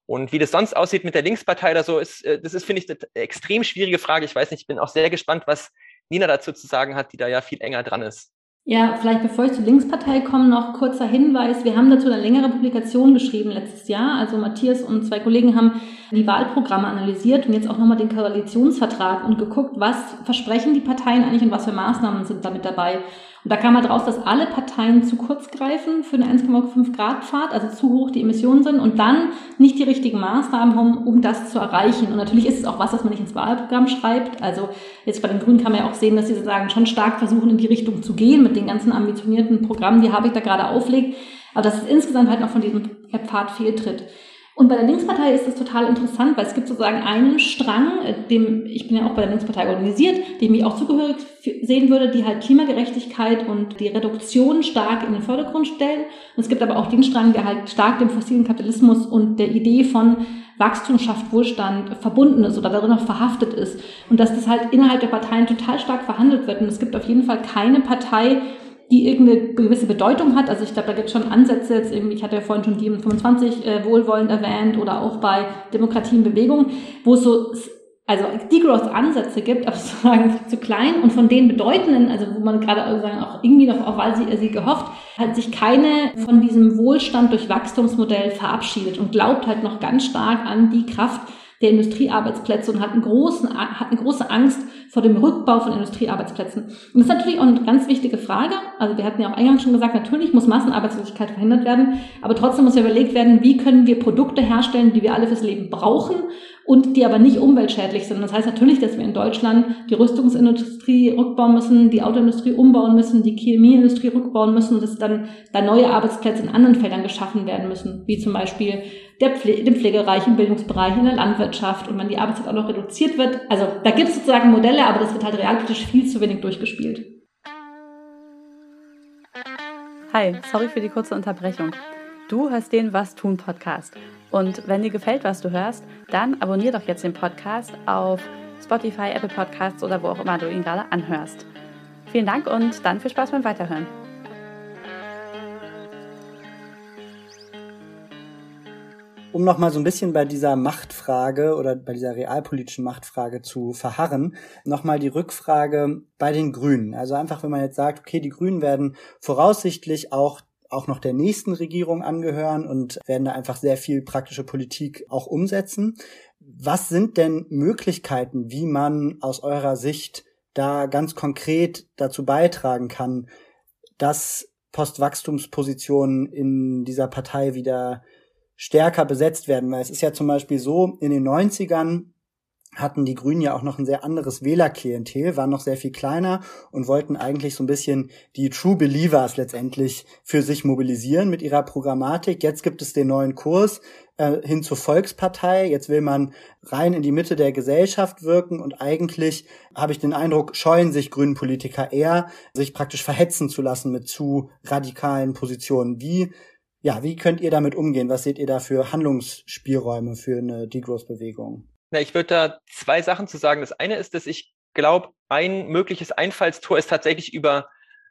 Und wie das sonst aussieht mit der Linkspartei oder so, ist, äh, das ist, finde ich, eine extrem schwierige Frage. Ich weiß nicht, ich bin auch sehr gespannt, was Nina dazu zu sagen hat, die da ja viel enger dran ist. Ja, vielleicht bevor ich zur Linkspartei komme, noch kurzer Hinweis. Wir haben dazu eine längere Publikation geschrieben letztes Jahr. Also Matthias und zwei Kollegen haben die Wahlprogramme analysiert und jetzt auch nochmal den Koalitionsvertrag und geguckt, was versprechen die Parteien eigentlich und was für Maßnahmen sind damit dabei. Und da kam halt raus, dass alle Parteien zu kurz greifen für eine 1,5 Grad Fahrt, also zu hoch die Emissionen sind und dann nicht die richtigen Maßnahmen haben, um das zu erreichen. Und natürlich ist es auch was, was man nicht ins Wahlprogramm schreibt. Also jetzt bei den Grünen kann man ja auch sehen, dass sie sozusagen schon stark versuchen, in die Richtung zu gehen mit den ganzen ambitionierten Programmen, die Habeck da gerade auflegt. Aber dass es insgesamt halt noch von diesem Pfad fehltritt. Und bei der Linkspartei ist das total interessant, weil es gibt sozusagen einen Strang, äh, dem ich bin ja auch bei der Linkspartei organisiert, dem ich auch zugehörig sehen würde, die halt Klimagerechtigkeit und die Reduktion stark in den Vordergrund stellen. Und es gibt aber auch den Strang, der halt stark dem fossilen Kapitalismus und der Idee von Wachstum schafft Wohlstand verbunden ist oder darin noch verhaftet ist. Und dass das halt innerhalb der Parteien total stark verhandelt wird. Und es gibt auf jeden Fall keine Partei, die irgendeine gewisse Bedeutung hat. Also ich glaube, da gibt es schon Ansätze, jetzt irgendwie, ich hatte ja vorhin schon die 25 äh, wohlwollend erwähnt oder auch bei Demokratie in Bewegung, wo es so also Degrowth-Ansätze gibt, aber sozusagen zu klein und von den bedeutenden, also wo man gerade sozusagen auch irgendwie noch, auch weil sie, sie gehofft, hat sich keine von diesem Wohlstand durch Wachstumsmodell verabschiedet und glaubt halt noch ganz stark an die Kraft der Industriearbeitsplätze und hat, großen, hat eine große Angst vor dem Rückbau von Industriearbeitsplätzen. Und das ist natürlich auch eine ganz wichtige Frage. Also wir hatten ja auch eingangs schon gesagt, natürlich muss Massenarbeitslosigkeit verhindert werden, aber trotzdem muss ja überlegt werden, wie können wir Produkte herstellen, die wir alle fürs Leben brauchen und die aber nicht umweltschädlich sind. Das heißt natürlich, dass wir in Deutschland die Rüstungsindustrie rückbauen müssen, die Autoindustrie umbauen müssen, die Chemieindustrie rückbauen müssen und dass dann da neue Arbeitsplätze in anderen Feldern geschaffen werden müssen, wie zum Beispiel Pfle dem Pflegebereich, im Bildungsbereich, in der Landwirtschaft und wenn die Arbeitszeit auch noch reduziert wird. Also da gibt es sozusagen Modelle, aber das wird halt realpolitisch viel zu wenig durchgespielt. Hi, sorry für die kurze Unterbrechung. Du hörst den Was tun Podcast. Und wenn dir gefällt, was du hörst, dann abonnier doch jetzt den Podcast auf Spotify, Apple Podcasts oder wo auch immer du ihn gerade anhörst. Vielen Dank und dann viel Spaß beim Weiterhören. Um nochmal so ein bisschen bei dieser Machtfrage oder bei dieser realpolitischen Machtfrage zu verharren, nochmal die Rückfrage bei den Grünen. Also einfach, wenn man jetzt sagt, okay, die Grünen werden voraussichtlich auch auch noch der nächsten Regierung angehören und werden da einfach sehr viel praktische Politik auch umsetzen. Was sind denn Möglichkeiten, wie man aus eurer Sicht da ganz konkret dazu beitragen kann, dass Postwachstumspositionen in dieser Partei wieder stärker besetzt werden? Weil es ist ja zum Beispiel so, in den 90ern hatten die Grünen ja auch noch ein sehr anderes Wählerklientel, waren noch sehr viel kleiner und wollten eigentlich so ein bisschen die True Believers letztendlich für sich mobilisieren mit ihrer Programmatik. Jetzt gibt es den neuen Kurs äh, hin zur Volkspartei. Jetzt will man rein in die Mitte der Gesellschaft wirken und eigentlich habe ich den Eindruck, scheuen sich Grünen Politiker eher, sich praktisch verhetzen zu lassen mit zu radikalen Positionen. Wie ja, wie könnt ihr damit umgehen? Was seht ihr da für Handlungsspielräume für eine Degrowth-Bewegung? Na, ich würde da zwei Sachen zu sagen. Das eine ist, dass ich glaube, ein mögliches Einfallstor ist tatsächlich über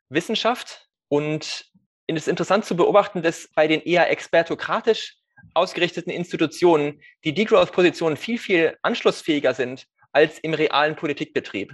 Wissenschaft. Und es ist interessant zu beobachten, dass bei den eher expertokratisch ausgerichteten Institutionen die Degrowth-Positionen viel, viel anschlussfähiger sind als im realen Politikbetrieb.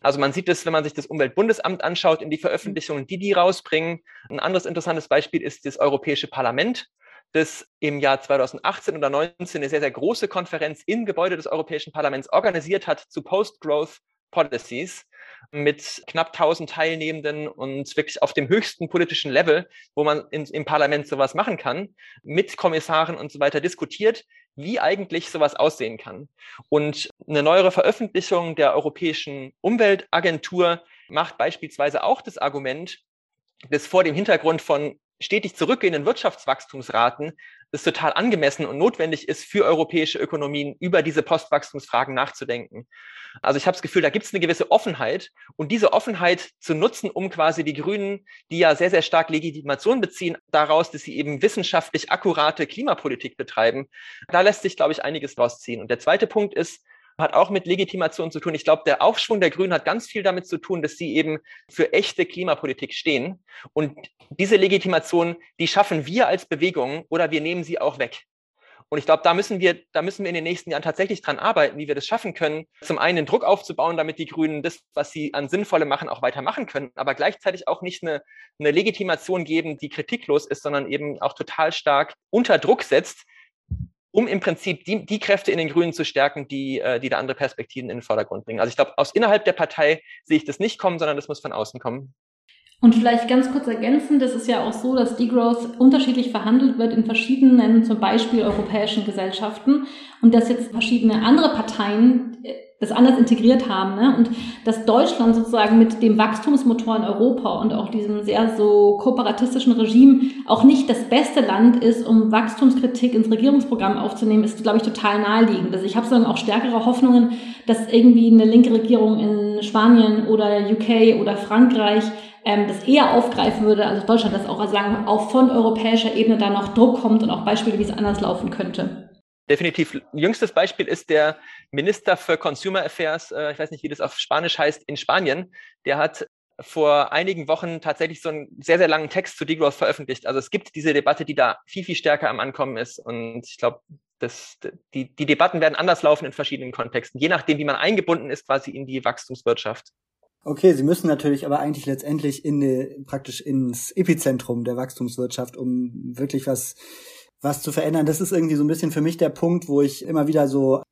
Also man sieht es, wenn man sich das Umweltbundesamt anschaut, in die Veröffentlichungen, die die rausbringen. Ein anderes interessantes Beispiel ist das Europäische Parlament das im Jahr 2018 oder 2019 eine sehr, sehr große Konferenz im Gebäude des Europäischen Parlaments organisiert hat zu Post-Growth Policies mit knapp 1000 Teilnehmenden und wirklich auf dem höchsten politischen Level, wo man in, im Parlament sowas machen kann, mit Kommissaren und so weiter diskutiert, wie eigentlich sowas aussehen kann. Und eine neuere Veröffentlichung der Europäischen Umweltagentur macht beispielsweise auch das Argument, dass vor dem Hintergrund von stetig zurückgehenden Wirtschaftswachstumsraten es total angemessen und notwendig ist, für europäische Ökonomien über diese Postwachstumsfragen nachzudenken. Also ich habe das Gefühl, da gibt es eine gewisse Offenheit und diese Offenheit zu nutzen, um quasi die Grünen, die ja sehr, sehr stark Legitimation beziehen, daraus, dass sie eben wissenschaftlich akkurate Klimapolitik betreiben, da lässt sich, glaube ich, einiges rausziehen. Und der zweite Punkt ist, hat auch mit Legitimation zu tun. Ich glaube, der Aufschwung der Grünen hat ganz viel damit zu tun, dass sie eben für echte Klimapolitik stehen. Und diese Legitimation, die schaffen wir als Bewegung oder wir nehmen sie auch weg. Und ich glaube, da müssen wir, da müssen wir in den nächsten Jahren tatsächlich dran arbeiten, wie wir das schaffen können. Zum einen den Druck aufzubauen, damit die Grünen das, was sie an Sinnvolle machen, auch weitermachen können, aber gleichzeitig auch nicht eine, eine Legitimation geben, die kritiklos ist, sondern eben auch total stark unter Druck setzt, um im Prinzip die, die Kräfte in den Grünen zu stärken, die, äh, die da andere Perspektiven in den Vordergrund bringen. Also ich glaube, aus innerhalb der Partei sehe ich das nicht kommen, sondern das muss von außen kommen. Und vielleicht ganz kurz ergänzen, das ist ja auch so, dass Degrowth unterschiedlich verhandelt wird in verschiedenen, zum Beispiel europäischen Gesellschaften und dass jetzt verschiedene andere Parteien äh, das anders integriert haben. Ne? Und dass Deutschland sozusagen mit dem Wachstumsmotor in Europa und auch diesem sehr so kooperatistischen Regime auch nicht das beste Land ist, um Wachstumskritik ins Regierungsprogramm aufzunehmen, ist, glaube ich, total naheliegend. Also ich habe sozusagen auch stärkere Hoffnungen, dass irgendwie eine linke Regierung in Spanien oder UK oder Frankreich ähm, das eher aufgreifen würde, also Deutschland das auch also sagen, auch von europäischer Ebene da noch Druck kommt und auch Beispiele, wie es anders laufen könnte definitiv jüngstes Beispiel ist der Minister für Consumer Affairs, äh, ich weiß nicht, wie das auf Spanisch heißt, in Spanien. Der hat vor einigen Wochen tatsächlich so einen sehr, sehr langen Text zu Degrowth veröffentlicht. Also es gibt diese Debatte, die da viel, viel stärker am Ankommen ist. Und ich glaube, das, die, die Debatten werden anders laufen in verschiedenen Kontexten, je nachdem, wie man eingebunden ist quasi in die Wachstumswirtschaft. Okay, Sie müssen natürlich aber eigentlich letztendlich in die, praktisch ins Epizentrum der Wachstumswirtschaft, um wirklich was was zu verändern. Das ist irgendwie so ein bisschen für mich der Punkt, wo ich immer wieder so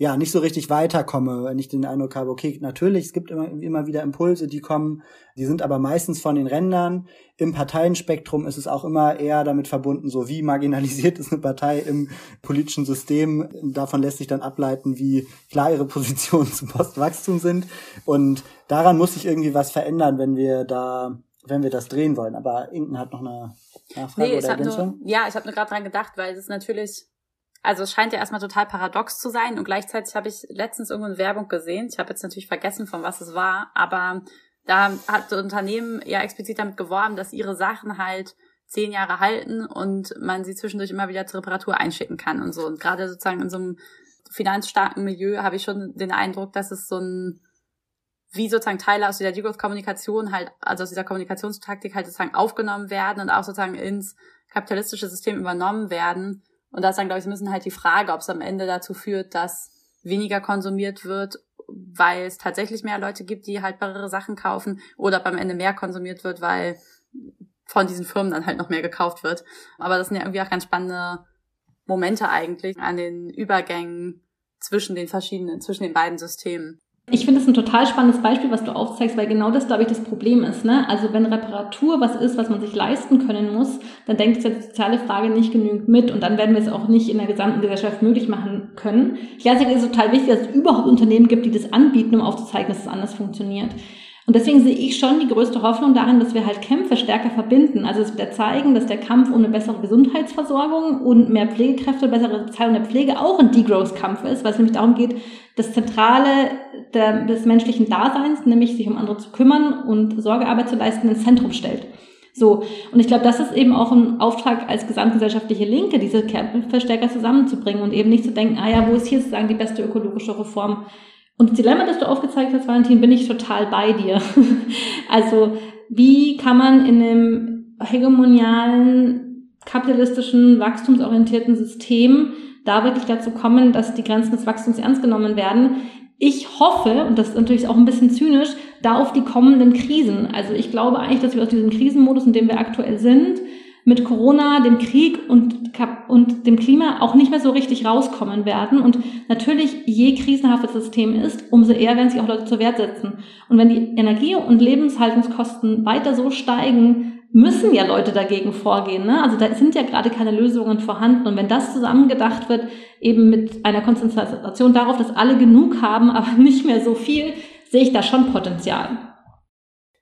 ja, nicht so richtig weiterkomme, wenn ich den Eindruck habe, okay, natürlich, es gibt immer, immer wieder Impulse, die kommen, die sind aber meistens von den Rändern. Im Parteienspektrum ist es auch immer eher damit verbunden, so wie marginalisiert ist eine Partei im politischen System. Davon lässt sich dann ableiten, wie klar ihre Positionen zum Postwachstum sind. Und daran muss sich irgendwie was verändern, wenn wir da wenn wir das drehen wollen. Aber Inken hat noch eine Nachfrage nee, oder Ergänzung? Nur, ja, ich habe nur gerade dran gedacht, weil es ist natürlich, also es scheint ja erstmal total paradox zu sein und gleichzeitig habe ich letztens irgendwo eine Werbung gesehen. Ich habe jetzt natürlich vergessen, von was es war, aber da hat das Unternehmen ja explizit damit geworben, dass ihre Sachen halt zehn Jahre halten und man sie zwischendurch immer wieder zur Reparatur einschicken kann und so. Und gerade sozusagen in so einem finanzstarken Milieu habe ich schon den Eindruck, dass es so ein wie sozusagen Teile aus dieser Degrowth-Kommunikation halt, also aus dieser Kommunikationstaktik halt sozusagen aufgenommen werden und auch sozusagen ins kapitalistische System übernommen werden Und da ist dann, glaube ich, so ein bisschen halt die Frage, ob es am Ende dazu führt, dass weniger konsumiert wird, weil es tatsächlich mehr Leute gibt, die haltbarere Sachen kaufen, oder ob am Ende mehr konsumiert wird, weil von diesen Firmen dann halt noch mehr gekauft wird. Aber das sind ja irgendwie auch ganz spannende Momente eigentlich an den Übergängen zwischen den verschiedenen, zwischen den beiden Systemen. Ich finde es ein total spannendes Beispiel, was du aufzeigst, weil genau das, glaube ich, das Problem ist. Ne? Also wenn Reparatur was ist, was man sich leisten können muss, dann denkt die soziale Frage nicht genügend mit und dann werden wir es auch nicht in der gesamten Gesellschaft möglich machen können. Ich glaube, es ist total wichtig, dass es überhaupt Unternehmen gibt, die das anbieten, um aufzuzeigen, dass es anders funktioniert. Und deswegen sehe ich schon die größte Hoffnung darin, dass wir halt Kämpfe stärker verbinden. Also dass wir zeigen, dass der Kampf um eine bessere Gesundheitsversorgung und mehr Pflegekräfte, bessere Bezahlung der Pflege auch ein Degrowth-Kampf ist, weil es nämlich darum geht, das Zentrale der, des menschlichen Daseins, nämlich sich um andere zu kümmern und Sorgearbeit zu leisten, ins Zentrum stellt. So, und ich glaube, das ist eben auch ein Auftrag als gesamtgesellschaftliche Linke, diese Kämpfe stärker zusammenzubringen und eben nicht zu denken, ah ja, wo ist hier sozusagen die beste ökologische Reform? Und das Dilemma, das du aufgezeigt hast, Valentin, bin ich total bei dir. also, wie kann man in einem hegemonialen, kapitalistischen, wachstumsorientierten System da wirklich dazu kommen, dass die Grenzen des Wachstums ernst genommen werden? Ich hoffe, und das ist natürlich auch ein bisschen zynisch, da auf die kommenden Krisen. Also ich glaube eigentlich, dass wir aus diesem Krisenmodus, in dem wir aktuell sind, mit Corona, dem Krieg und, und dem Klima auch nicht mehr so richtig rauskommen werden. Und natürlich, je krisenhafter das System ist, umso eher werden sich auch Leute zur Wehr setzen. Und wenn die Energie- und Lebenshaltungskosten weiter so steigen, müssen ja Leute dagegen vorgehen. Ne? Also da sind ja gerade keine Lösungen vorhanden. Und wenn das zusammengedacht wird, eben mit einer Konzentration darauf, dass alle genug haben, aber nicht mehr so viel, sehe ich da schon Potenzial.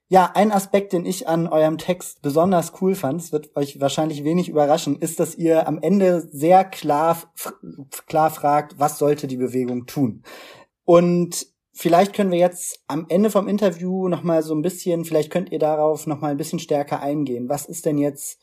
Ja, ein Aspekt, den ich an eurem Text besonders cool fand, es wird euch wahrscheinlich wenig überraschen, ist, dass ihr am Ende sehr klar, klar fragt, was sollte die Bewegung tun? Und vielleicht können wir jetzt am Ende vom Interview nochmal so ein bisschen, vielleicht könnt ihr darauf nochmal ein bisschen stärker eingehen. Was ist denn jetzt,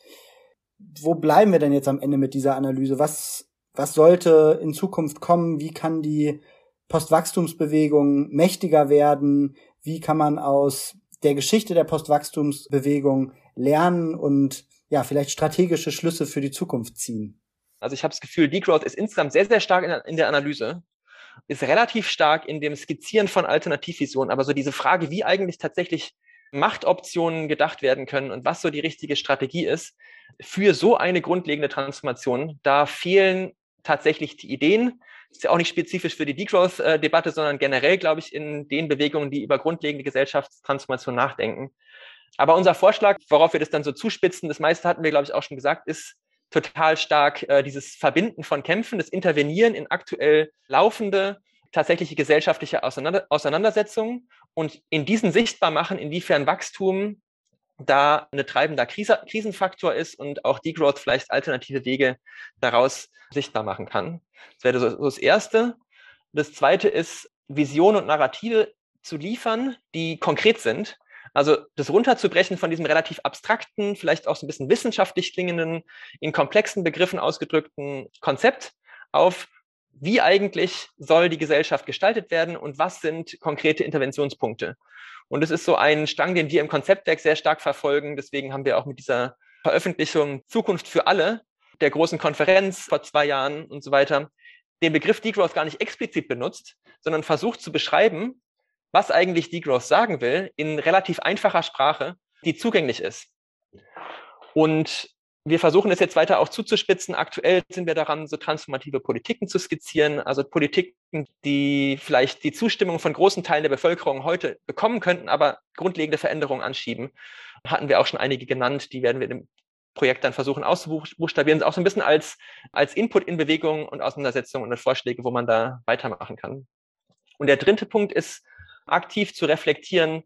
wo bleiben wir denn jetzt am Ende mit dieser Analyse? Was, was sollte in Zukunft kommen? Wie kann die Postwachstumsbewegung mächtiger werden? Wie kann man aus der Geschichte der Postwachstumsbewegung lernen und ja, vielleicht strategische Schlüsse für die Zukunft ziehen? Also ich habe das Gefühl, Degrowth ist insgesamt sehr, sehr stark in in der Analyse, ist relativ stark in dem Skizzieren von Alternativvisionen, aber so diese Frage, wie eigentlich tatsächlich Machtoptionen gedacht werden können und was so die richtige Strategie ist für so eine grundlegende Transformation, da fehlen tatsächlich die Ideen, ist ja auch nicht spezifisch für die Degrowth-Debatte, sondern generell, glaube ich, in den Bewegungen, die über grundlegende Gesellschaftstransformation nachdenken. Aber unser Vorschlag, worauf wir das dann so zuspitzen, das meiste hatten wir, glaube ich, auch schon gesagt, ist total stark äh, dieses Verbinden von Kämpfen, das Intervenieren in aktuell laufende tatsächliche gesellschaftliche Auseinander Auseinandersetzungen und in diesen sichtbar machen, inwiefern Wachstum da eine treibender Krise, Krisenfaktor ist und auch Degrowth vielleicht alternative Wege daraus sichtbar machen kann. Das wäre so, so das Erste. Das Zweite ist, Visionen und Narrative zu liefern, die konkret sind. Also das runterzubrechen von diesem relativ abstrakten, vielleicht auch so ein bisschen wissenschaftlich klingenden, in komplexen Begriffen ausgedrückten Konzept auf, wie eigentlich soll die Gesellschaft gestaltet werden und was sind konkrete Interventionspunkte. Und es ist so ein Strang, den wir im Konzeptwerk sehr stark verfolgen. Deswegen haben wir auch mit dieser Veröffentlichung Zukunft für alle der großen Konferenz vor zwei Jahren und so weiter den Begriff Degrowth gar nicht explizit benutzt, sondern versucht zu beschreiben, was eigentlich Degrowth sagen will, in relativ einfacher Sprache, die zugänglich ist. Und wir versuchen es jetzt weiter auch zuzuspitzen. Aktuell sind wir daran, so transformative Politiken zu skizzieren, also Politiken, die vielleicht die Zustimmung von großen Teilen der Bevölkerung heute bekommen könnten, aber grundlegende Veränderungen anschieben. Hatten wir auch schon einige genannt, die werden wir im Projekt dann versuchen auszubuchstabieren, auch so ein bisschen als, als Input in Bewegung und Auseinandersetzungen und Vorschläge, wo man da weitermachen kann. Und der dritte Punkt ist, aktiv zu reflektieren,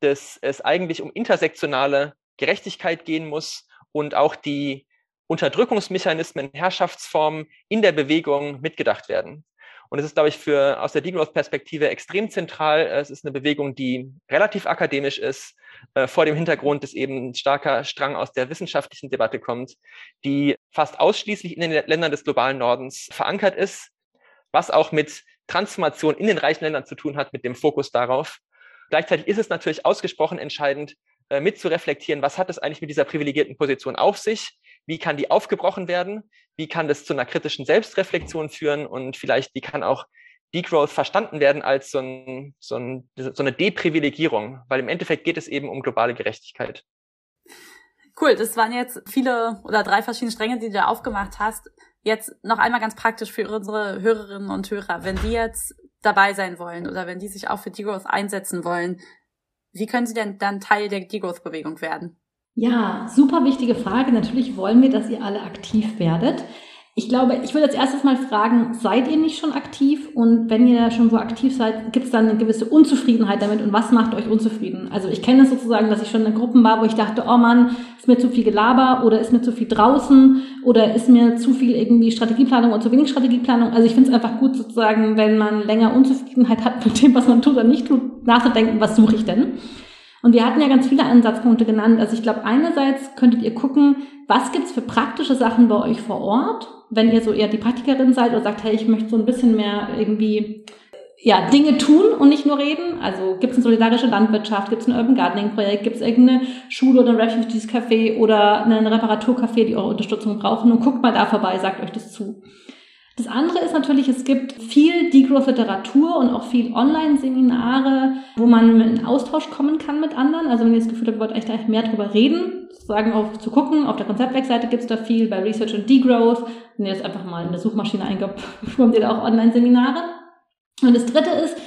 dass es eigentlich um intersektionale Gerechtigkeit gehen muss und auch die Unterdrückungsmechanismen, Herrschaftsformen in der Bewegung mitgedacht werden. Und es ist, glaube ich, für aus der Degrowth-Perspektive extrem zentral. Es ist eine Bewegung, die relativ akademisch ist, äh, vor dem Hintergrund, dass eben ein starker Strang aus der wissenschaftlichen Debatte kommt, die fast ausschließlich in den Ländern des globalen Nordens verankert ist, was auch mit Transformation in den reichen Ländern zu tun hat, mit dem Fokus darauf. Gleichzeitig ist es natürlich ausgesprochen entscheidend, äh, mit zu reflektieren, was hat es eigentlich mit dieser privilegierten Position auf sich? wie kann die aufgebrochen werden, wie kann das zu einer kritischen Selbstreflexion führen und vielleicht wie kann auch Degrowth verstanden werden als so, ein, so, ein, so eine Deprivilegierung, weil im Endeffekt geht es eben um globale Gerechtigkeit. Cool, das waren jetzt viele oder drei verschiedene Stränge, die du da aufgemacht hast. Jetzt noch einmal ganz praktisch für unsere Hörerinnen und Hörer. Wenn die jetzt dabei sein wollen oder wenn die sich auch für Degrowth einsetzen wollen, wie können sie denn dann Teil der Degrowth-Bewegung werden? Ja, super wichtige Frage. Natürlich wollen wir, dass ihr alle aktiv werdet. Ich glaube, ich würde als erstes mal fragen, seid ihr nicht schon aktiv? Und wenn ihr schon so aktiv seid, gibt es dann eine gewisse Unzufriedenheit damit? Und was macht euch unzufrieden? Also ich kenne es sozusagen, dass ich schon in Gruppen war, wo ich dachte, oh Mann, ist mir zu viel Gelaber oder ist mir zu viel draußen oder ist mir zu viel irgendwie Strategieplanung und zu wenig Strategieplanung. Also ich finde es einfach gut sozusagen, wenn man länger Unzufriedenheit hat mit dem, was man tut oder nicht tut, nachzudenken, was suche ich denn? Und wir hatten ja ganz viele Ansatzpunkte genannt. Also ich glaube, einerseits könntet ihr gucken, was gibt's für praktische Sachen bei euch vor Ort, wenn ihr so eher die Praktikerin seid oder sagt, hey, ich möchte so ein bisschen mehr irgendwie ja, Dinge tun und nicht nur reden. Also gibt es eine solidarische Landwirtschaft, gibt es ein Urban Gardening Projekt, gibt es irgendeine Schule oder ein Refugees Café oder ein Reparaturcafé, die eure Unterstützung brauchen und guckt mal da vorbei, sagt euch das zu. Das andere ist natürlich, es gibt viel Degrowth-Literatur und auch viel Online-Seminare, wo man in Austausch kommen kann mit anderen. Also wenn ihr das Gefühl habt, wollt echt mehr drüber reden, sozusagen auch zu gucken, auf der Konzeptwebseite gibt es da viel, bei Research und Degrowth. Wenn ihr das einfach mal in der Suchmaschine eingibt, bekommt ihr da auch Online-Seminare. Und das dritte ist,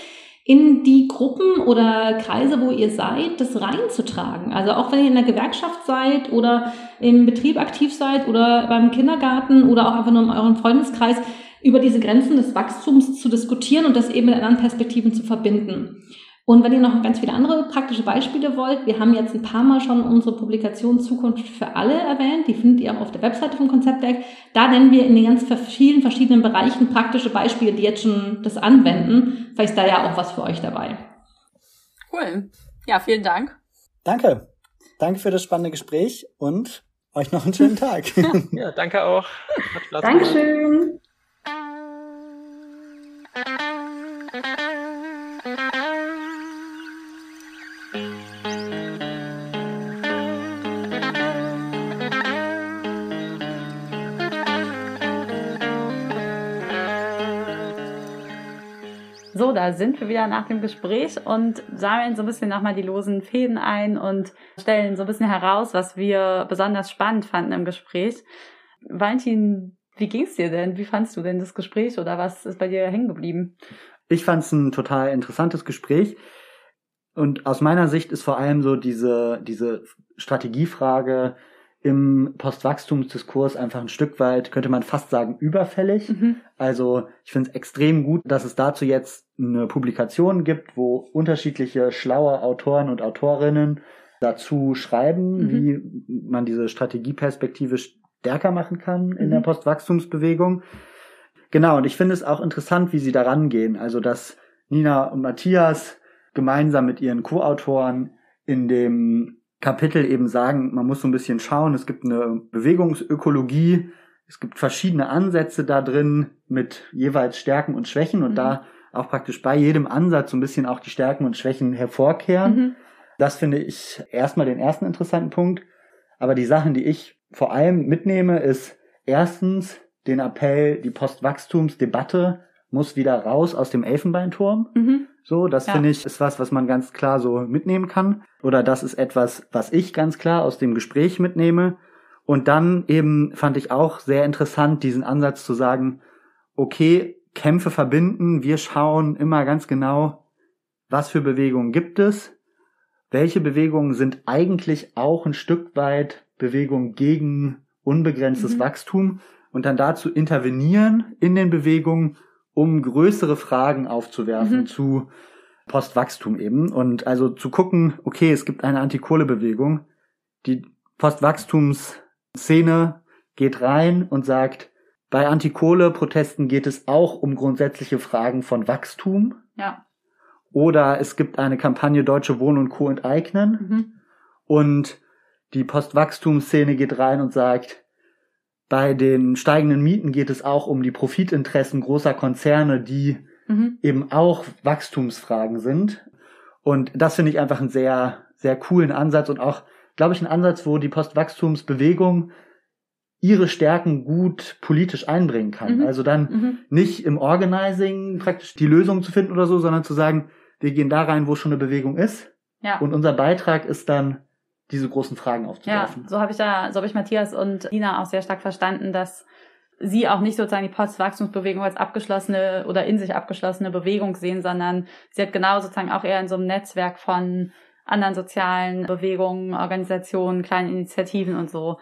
in die Gruppen oder Kreise, wo ihr seid, das reinzutragen. Also auch wenn ihr in der Gewerkschaft seid oder im Betrieb aktiv seid oder beim Kindergarten oder auch einfach nur in eurem Freundeskreis, über diese Grenzen des Wachstums zu diskutieren und das eben mit anderen Perspektiven zu verbinden. Und wenn ihr noch ganz viele andere praktische Beispiele wollt, wir haben jetzt ein paar Mal schon unsere Publikation Zukunft für alle erwähnt, die findet ihr auch auf der Webseite vom Konzeptwerk. Da nennen wir in den ganz vielen verschiedenen Bereichen praktische Beispiele, die jetzt schon das anwenden. Vielleicht ist da ja auch was für euch dabei. Cool. Ja, vielen Dank. Danke. Danke für das spannende Gespräch und euch noch einen schönen Tag. ja, danke auch. Dankeschön. Da sind wir wieder nach dem Gespräch und sammeln so ein bisschen nochmal die losen Fäden ein und stellen so ein bisschen heraus, was wir besonders spannend fanden im Gespräch. Valentin, wie ging's dir denn? Wie fandst du denn das Gespräch oder was ist bei dir hängen geblieben? Ich fand es ein total interessantes Gespräch. Und aus meiner Sicht ist vor allem so diese, diese Strategiefrage, im Postwachstumsdiskurs einfach ein Stück weit, könnte man fast sagen, überfällig. Mhm. Also ich finde es extrem gut, dass es dazu jetzt eine Publikation gibt, wo unterschiedliche schlaue Autoren und Autorinnen dazu schreiben, mhm. wie man diese Strategieperspektive stärker machen kann in mhm. der Postwachstumsbewegung. Genau, und ich finde es auch interessant, wie sie daran gehen. Also, dass Nina und Matthias gemeinsam mit ihren Co-Autoren in dem Kapitel eben sagen, man muss so ein bisschen schauen, es gibt eine Bewegungsökologie, es gibt verschiedene Ansätze da drin mit jeweils Stärken und Schwächen und mhm. da auch praktisch bei jedem Ansatz so ein bisschen auch die Stärken und Schwächen hervorkehren. Mhm. Das finde ich erstmal den ersten interessanten Punkt. Aber die Sachen, die ich vor allem mitnehme, ist erstens den Appell, die Postwachstumsdebatte muss wieder raus aus dem Elfenbeinturm. Mhm. So, das ja. finde ich ist was, was man ganz klar so mitnehmen kann. Oder das ist etwas, was ich ganz klar aus dem Gespräch mitnehme. Und dann eben fand ich auch sehr interessant, diesen Ansatz zu sagen, okay, Kämpfe verbinden, wir schauen immer ganz genau, was für Bewegungen gibt es, welche Bewegungen sind eigentlich auch ein Stück weit Bewegungen gegen unbegrenztes mhm. Wachstum und dann dazu intervenieren in den Bewegungen um größere Fragen aufzuwerfen mhm. zu Postwachstum eben. Und also zu gucken, okay, es gibt eine Antikohlebewegung. Die Postwachstumsszene geht rein und sagt, bei Antikohle-Protesten geht es auch um grundsätzliche Fragen von Wachstum. Ja. Oder es gibt eine Kampagne Deutsche Wohnen und Co. enteignen. Mhm. Und die Postwachstumsszene geht rein und sagt, bei den steigenden Mieten geht es auch um die Profitinteressen großer Konzerne, die mhm. eben auch Wachstumsfragen sind. Und das finde ich einfach einen sehr, sehr coolen Ansatz und auch, glaube ich, einen Ansatz, wo die Postwachstumsbewegung ihre Stärken gut politisch einbringen kann. Mhm. Also dann Mhm. nicht im Organizing praktisch die Lösung zu finden oder so, sondern zu sagen, wir gehen da rein, wo schon eine Bewegung ist. Ja. Und unser Beitrag ist dann, diese großen Fragen Ja, aufzuwerfen. so habe ich da, so habe ich Matthias und Nina auch sehr stark verstanden, dass sie auch nicht sozusagen die Postwachstumsbewegung als abgeschlossene oder in sich abgeschlossene Bewegung sehen, sondern sie hat genau sozusagen auch eher in so einem Netzwerk von anderen sozialen Bewegungen, Organisationen, kleinen Initiativen und so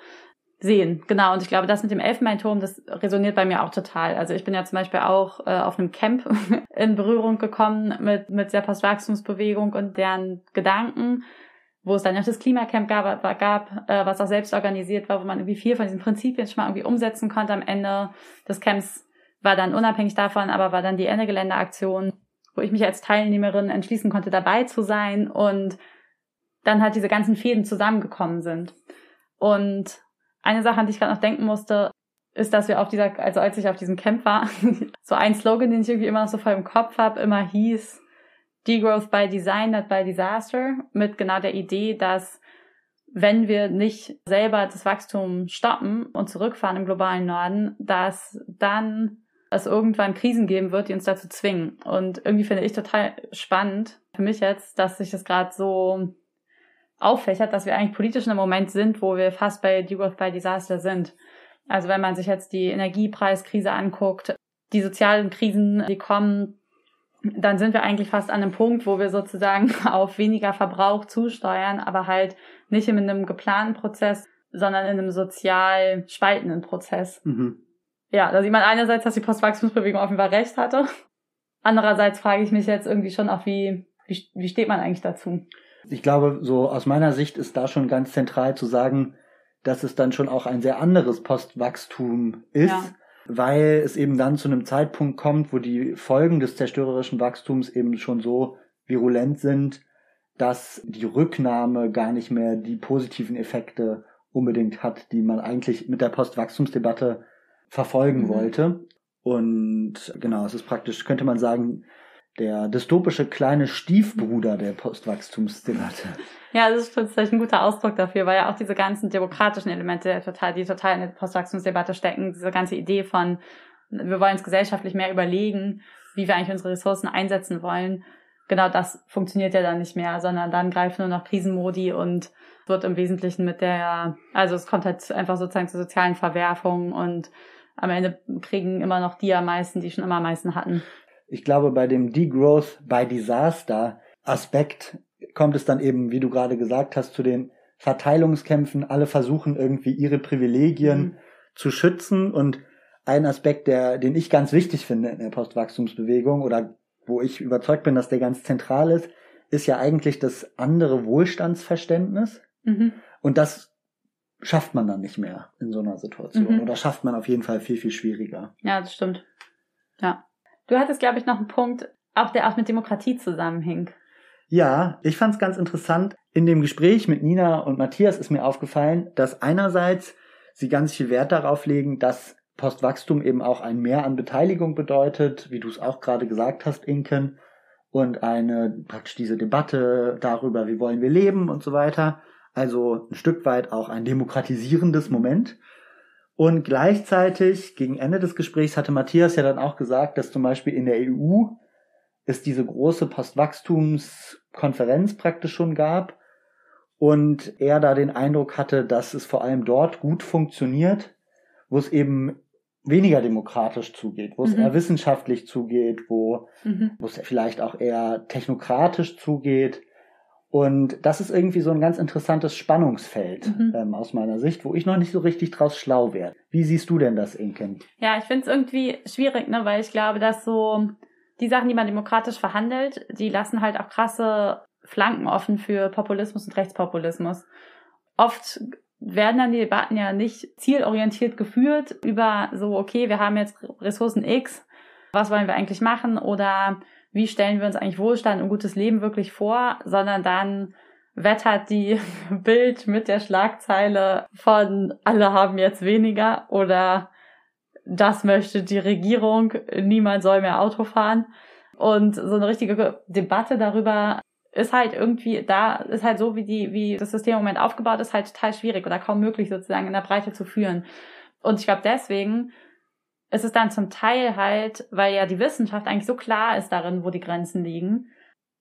sehen. Genau. Und ich glaube, das mit dem Elfenbeinturm, das resoniert bei mir auch total. Also ich bin ja zum Beispiel auch äh, auf einem Camp in Berührung gekommen mit, mit der Postwachstumsbewegung und deren Gedanken wo es dann noch das Klimacamp gab, gab äh, was auch selbst organisiert war, wo man irgendwie viel von diesen Prinzipien schon mal irgendwie umsetzen konnte. Am Ende des Camps war dann unabhängig davon, aber war dann die Ende Geländeaktion, wo ich mich als Teilnehmerin entschließen konnte, dabei zu sein und dann halt diese ganzen Fäden zusammengekommen sind. Und eine Sache, an die ich gerade noch denken musste, ist, dass wir auf dieser, also als ich auf diesem Camp war, so ein Slogan, den ich irgendwie immer noch so voll im Kopf habe, immer hieß, Degrowth by Design, not by Disaster, mit genau der Idee, dass wenn wir nicht selber das Wachstum stoppen und zurückfahren im globalen Norden, dass dann es irgendwann Krisen geben wird, die uns dazu zwingen. Und irgendwie finde ich total spannend für mich jetzt, dass sich das gerade so auffächert, dass wir eigentlich politisch in einem Moment sind, wo wir fast bei Degrowth by Disaster sind. Also wenn man sich jetzt die Energiepreiskrise anguckt, die sozialen Krisen, die kommen, dann sind wir eigentlich fast an einem Punkt, wo wir sozusagen auf weniger Verbrauch zusteuern, aber halt nicht in einem geplanten Prozess, sondern in einem sozial spaltenden Prozess. Mhm. Ja, da sieht man einerseits, dass die Postwachstumsbewegung Fall recht hatte. Andererseits frage ich mich jetzt irgendwie schon auch, wie, wie, wie steht man eigentlich dazu? Ich glaube, so aus meiner Sicht ist da schon ganz zentral zu sagen, dass es dann schon auch ein sehr anderes Postwachstum ist, Ja. Weil es eben dann zu einem Zeitpunkt kommt, wo die Folgen des zerstörerischen Wachstums eben schon so virulent sind, dass die Rücknahme gar nicht mehr die positiven Effekte unbedingt hat, die man eigentlich mit der Postwachstumsdebatte verfolgen Mhm. wollte. Und genau, es ist praktisch, könnte man sagen, der dystopische kleine Stiefbruder der Postwachstumsdebatte. Ja, das ist tatsächlich ein guter Ausdruck dafür, weil ja auch diese ganzen demokratischen Elemente total, die total in der Postwachstumsdebatte stecken, diese ganze Idee von, wir wollen uns gesellschaftlich mehr überlegen, wie wir eigentlich unsere Ressourcen einsetzen wollen. Genau das funktioniert ja dann nicht mehr, sondern dann greifen nur noch Krisenmodi und wird im Wesentlichen mit der, also es kommt halt einfach sozusagen zu sozialen Verwerfungen und am Ende kriegen immer noch die am meisten, die schon immer am meisten hatten. Ich glaube, bei dem Degrowth by Disaster Aspekt kommt es dann eben, wie du gerade gesagt hast, zu den Verteilungskämpfen. Alle versuchen irgendwie ihre Privilegien Mhm. zu schützen und ein Aspekt, der, den ich ganz wichtig finde in der Postwachstumsbewegung oder wo ich überzeugt bin, dass der ganz zentral ist, ist ja eigentlich das andere Wohlstandsverständnis. Mhm. Und das schafft man dann nicht mehr in so einer Situation. Mhm. Oder schafft man auf jeden Fall viel, viel schwieriger. Ja, das stimmt. Ja. Du hattest, glaube ich, noch einen Punkt, auch der auch mit Demokratie zusammenhing. Ja, ich fand es ganz interessant. In dem Gespräch mit Nina und Matthias ist mir aufgefallen, dass einerseits sie ganz viel Wert darauf legen, dass Postwachstum eben auch ein Mehr an Beteiligung bedeutet, wie du es auch gerade gesagt hast, Inken, und eine praktisch diese Debatte darüber, wie wollen wir leben und so weiter. Also ein Stück weit auch ein demokratisierendes Moment. Und gleichzeitig, gegen Ende des Gesprächs, hatte Matthias ja dann auch gesagt, dass zum Beispiel in der EU es diese große Postwachstumskonferenz praktisch schon gab und er da den Eindruck hatte, dass es vor allem dort gut funktioniert, wo es eben weniger demokratisch zugeht, wo es Mhm. eher wissenschaftlich zugeht, wo, Mhm. wo es vielleicht auch eher technokratisch zugeht. Und das ist irgendwie so ein ganz interessantes Spannungsfeld Mhm. ähm, aus meiner Sicht, wo ich noch nicht so richtig draus schlau werde. Wie siehst du denn das, Inken? Ja, ich finde es irgendwie schwierig, ne, weil ich glaube, dass so die Sachen, die man demokratisch verhandelt, die lassen halt auch krasse Flanken offen für Populismus und Rechtspopulismus. Oft werden dann die Debatten ja nicht zielorientiert geführt über so, okay, wir haben jetzt Ressourcen X, was wollen wir eigentlich machen oder wie stellen wir uns eigentlich Wohlstand und gutes Leben wirklich vor, sondern dann wettert die Bild mit der Schlagzeile von alle haben jetzt weniger oder das möchte die Regierung, niemand soll mehr Auto fahren. Und so eine richtige Debatte darüber ist halt irgendwie, da ist halt so, wie die, wie das System im Moment aufgebaut ist, halt total schwierig oder kaum möglich sozusagen in der Breite zu führen. Und ich glaube, deswegen ist es dann zum Teil halt, weil ja die Wissenschaft eigentlich so klar ist darin, wo die Grenzen liegen,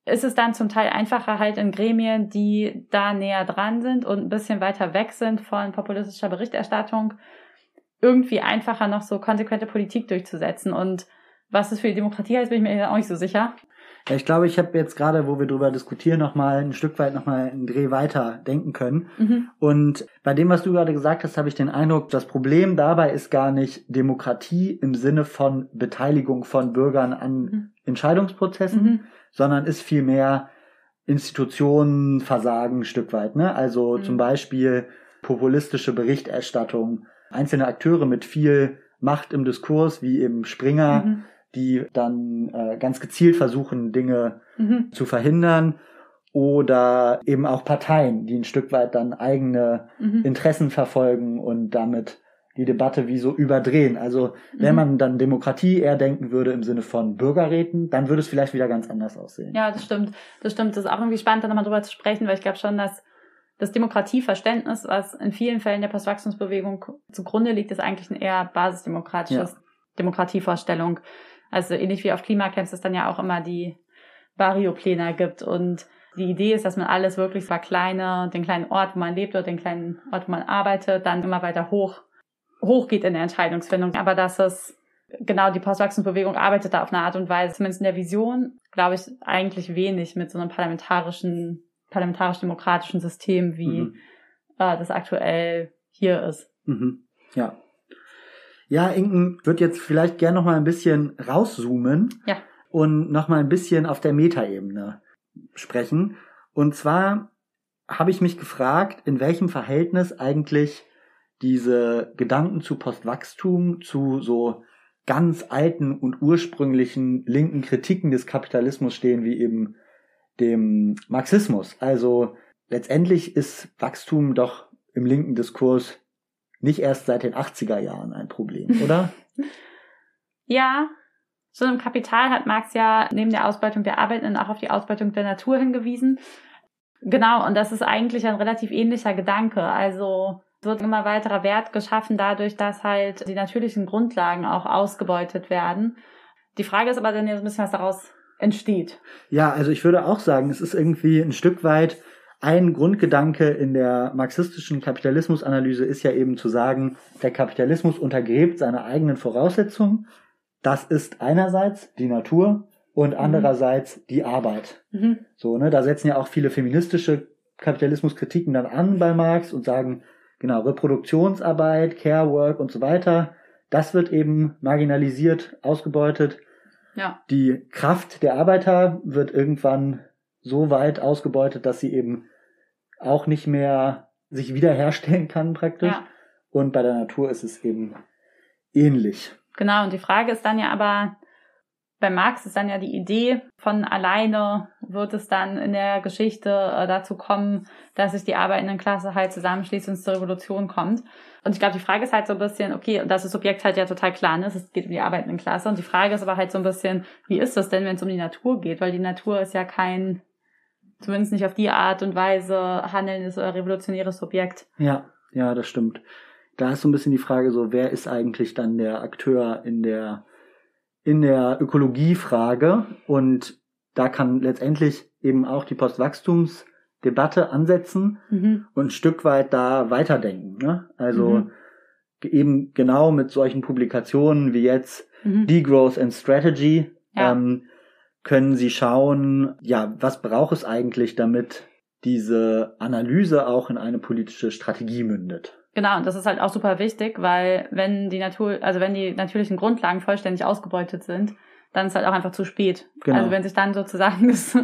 ist es dann zum Teil einfacher halt in Gremien, die da näher dran sind und ein bisschen weiter weg sind von populistischer Berichterstattung, irgendwie einfacher noch so konsequente Politik durchzusetzen. Und was es für die Demokratie heißt, bin ich mir auch nicht so sicher. Ja, ich glaube, ich habe jetzt gerade, wo wir darüber diskutieren, noch mal ein Stück weit noch mal einen Dreh weiter denken können. Mhm. Und bei dem, was du gerade gesagt hast, habe ich den Eindruck, das Problem dabei ist gar nicht Demokratie im Sinne von Beteiligung von Bürgern an mhm. Entscheidungsprozessen, mhm. sondern ist vielmehr Institutionenversagen ein Stück weit. Ne? Also mhm. zum Beispiel populistische Berichterstattung, einzelne Akteure mit viel Macht im Diskurs, wie eben Springer, mhm die dann äh, ganz gezielt versuchen, Dinge mhm. zu verhindern. Oder eben auch Parteien, die ein Stück weit dann eigene mhm. Interessen verfolgen und damit die Debatte wie so überdrehen. Also wenn mhm. man dann Demokratie eher denken würde im Sinne von Bürgerräten, dann würde es vielleicht wieder ganz anders aussehen. Ja, das stimmt. Das stimmt. Das ist auch irgendwie spannend, da nochmal drüber zu sprechen, weil ich glaube schon, dass das Demokratieverständnis, was in vielen Fällen der Postwachstumsbewegung zugrunde liegt, ist eigentlich ein eher basisdemokratisches ja. Demokratievorstellung. Also ähnlich wie auf Klimacamps es dann ja auch immer die Barriopläne gibt und die Idee ist, dass man alles wirklich verkleinert, den kleinen Ort, wo man lebt oder den kleinen Ort, wo man arbeitet, dann immer weiter hoch, hoch geht in der Entscheidungsfindung. Aber dass es genau die Postwachstumsbewegung arbeitet da auf eine Art und Weise, zumindest in der Vision, glaube ich, eigentlich wenig mit so einem parlamentarischen, parlamentarisch-demokratischen System, wie mhm. äh, das aktuell hier ist. Mhm. Ja, ja, Inken wird jetzt vielleicht gern noch mal ein bisschen rauszoomen ja. und noch mal ein bisschen auf der Metaebene sprechen. Und zwar habe ich mich gefragt, in welchem Verhältnis eigentlich diese Gedanken zu Postwachstum zu so ganz alten und ursprünglichen linken Kritiken des Kapitalismus stehen, wie eben dem Marxismus. Also letztendlich ist Wachstum doch im linken Diskurs nicht erst seit den 80er Jahren ein Problem, oder? ja, so im Kapital hat Marx ja neben der Ausbeutung der Arbeitenden auch auf die Ausbeutung der Natur hingewiesen. Genau, und das ist eigentlich ein relativ ähnlicher Gedanke. Also wird immer weiterer Wert geschaffen dadurch, dass halt die natürlichen Grundlagen auch ausgebeutet werden. Die Frage ist aber dann so ein bisschen, was daraus entsteht. Ja, also ich würde auch sagen, es ist irgendwie ein Stück weit ein Grundgedanke in der marxistischen Kapitalismusanalyse ist ja eben zu sagen, der Kapitalismus untergräbt seine eigenen Voraussetzungen. Das ist einerseits die Natur und mhm. andererseits die Arbeit. Mhm. So, ne, da setzen ja auch viele feministische Kapitalismuskritiken dann an bei Marx und sagen, genau, Reproduktionsarbeit, Care Work und so weiter, das wird eben marginalisiert, ausgebeutet. Ja. Die Kraft der Arbeiter wird irgendwann so weit ausgebeutet, dass sie eben auch nicht mehr sich wiederherstellen kann praktisch. Ja. Und bei der Natur ist es eben ähnlich. Genau, und die Frage ist dann ja aber, bei Marx ist dann ja die Idee, von alleine wird es dann in der Geschichte äh, dazu kommen, dass sich die arbeitenden Klasse halt zusammenschließt und es zur Revolution kommt. Und ich glaube, die Frage ist halt so ein bisschen, okay, und das ist Subjekt halt ja total klar, ne? Es geht um die arbeitenden Klasse. Und die Frage ist aber halt so ein bisschen, wie ist das denn, wenn es um die Natur geht? Weil die Natur ist ja kein zumindest nicht auf die Art und Weise handelndes oder revolutionäres Subjekt. Ja, ja, das stimmt. Da ist so ein bisschen die Frage so, wer ist eigentlich dann der Akteur in der, in der Ökologiefrage? Und da kann letztendlich eben auch die Postwachstumsdebatte ansetzen mhm. und ein Stück weit da weiterdenken. Ne? Also mhm. eben genau mit solchen Publikationen wie jetzt mhm. Degrowth and Strategy, ja. ähm, können Sie schauen, ja, was braucht es eigentlich, damit diese Analyse auch in eine politische Strategie mündet. Genau, und das ist halt auch super wichtig, weil wenn die Natur, also wenn die natürlichen Grundlagen vollständig ausgebeutet sind, dann ist halt auch einfach zu spät. Genau. Also wenn sich dann sozusagen das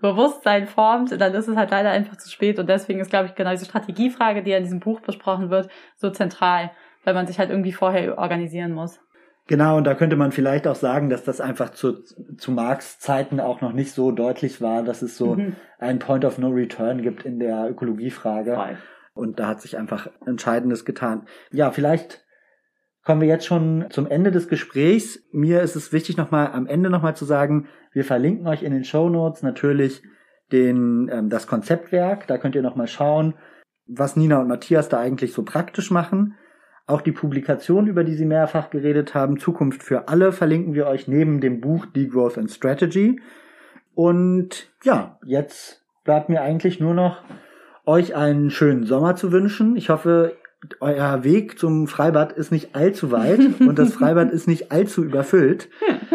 Bewusstsein formt, dann ist es halt leider einfach zu spät. Und deswegen ist, glaube ich, genau diese Strategiefrage, die in diesem Buch besprochen wird, so zentral, weil man sich halt irgendwie vorher organisieren muss. Genau, und da könnte man vielleicht auch sagen, dass das einfach zu, zu Marx Zeiten auch noch nicht so deutlich war, dass es so mhm. ein Point of No Return gibt in der Ökologiefrage. Voll. Und da hat sich einfach Entscheidendes getan. Ja, vielleicht kommen wir jetzt schon zum Ende des Gesprächs. Mir ist es wichtig, nochmal am Ende nochmal zu sagen, wir verlinken euch in den Show Notes natürlich den, ähm, das Konzeptwerk. Da könnt ihr nochmal schauen, was Nina und Matthias da eigentlich so praktisch machen. Auch die Publikation, über die Sie mehrfach geredet haben, Zukunft für alle, verlinken wir euch neben dem Buch Degrowth and Strategy. Und ja, jetzt bleibt mir eigentlich nur noch euch einen schönen Sommer zu wünschen. Ich hoffe, euer Weg zum Freibad ist nicht allzu weit und das Freibad ist nicht allzu überfüllt.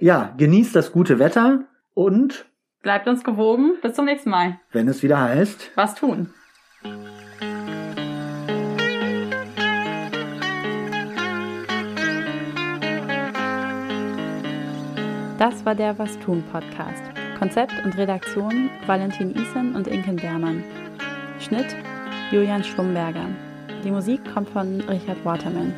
Ja, genießt das gute Wetter und Bleibt uns gewogen. Bis zum nächsten Mal. wenn es wieder heißt, Was tun? Das war der Was tun Podcast. Konzept und Redaktion Valentin Isen und Inken Bermann. Schnitt Julian Schlumberger. Die Musik kommt von Richard Waterman.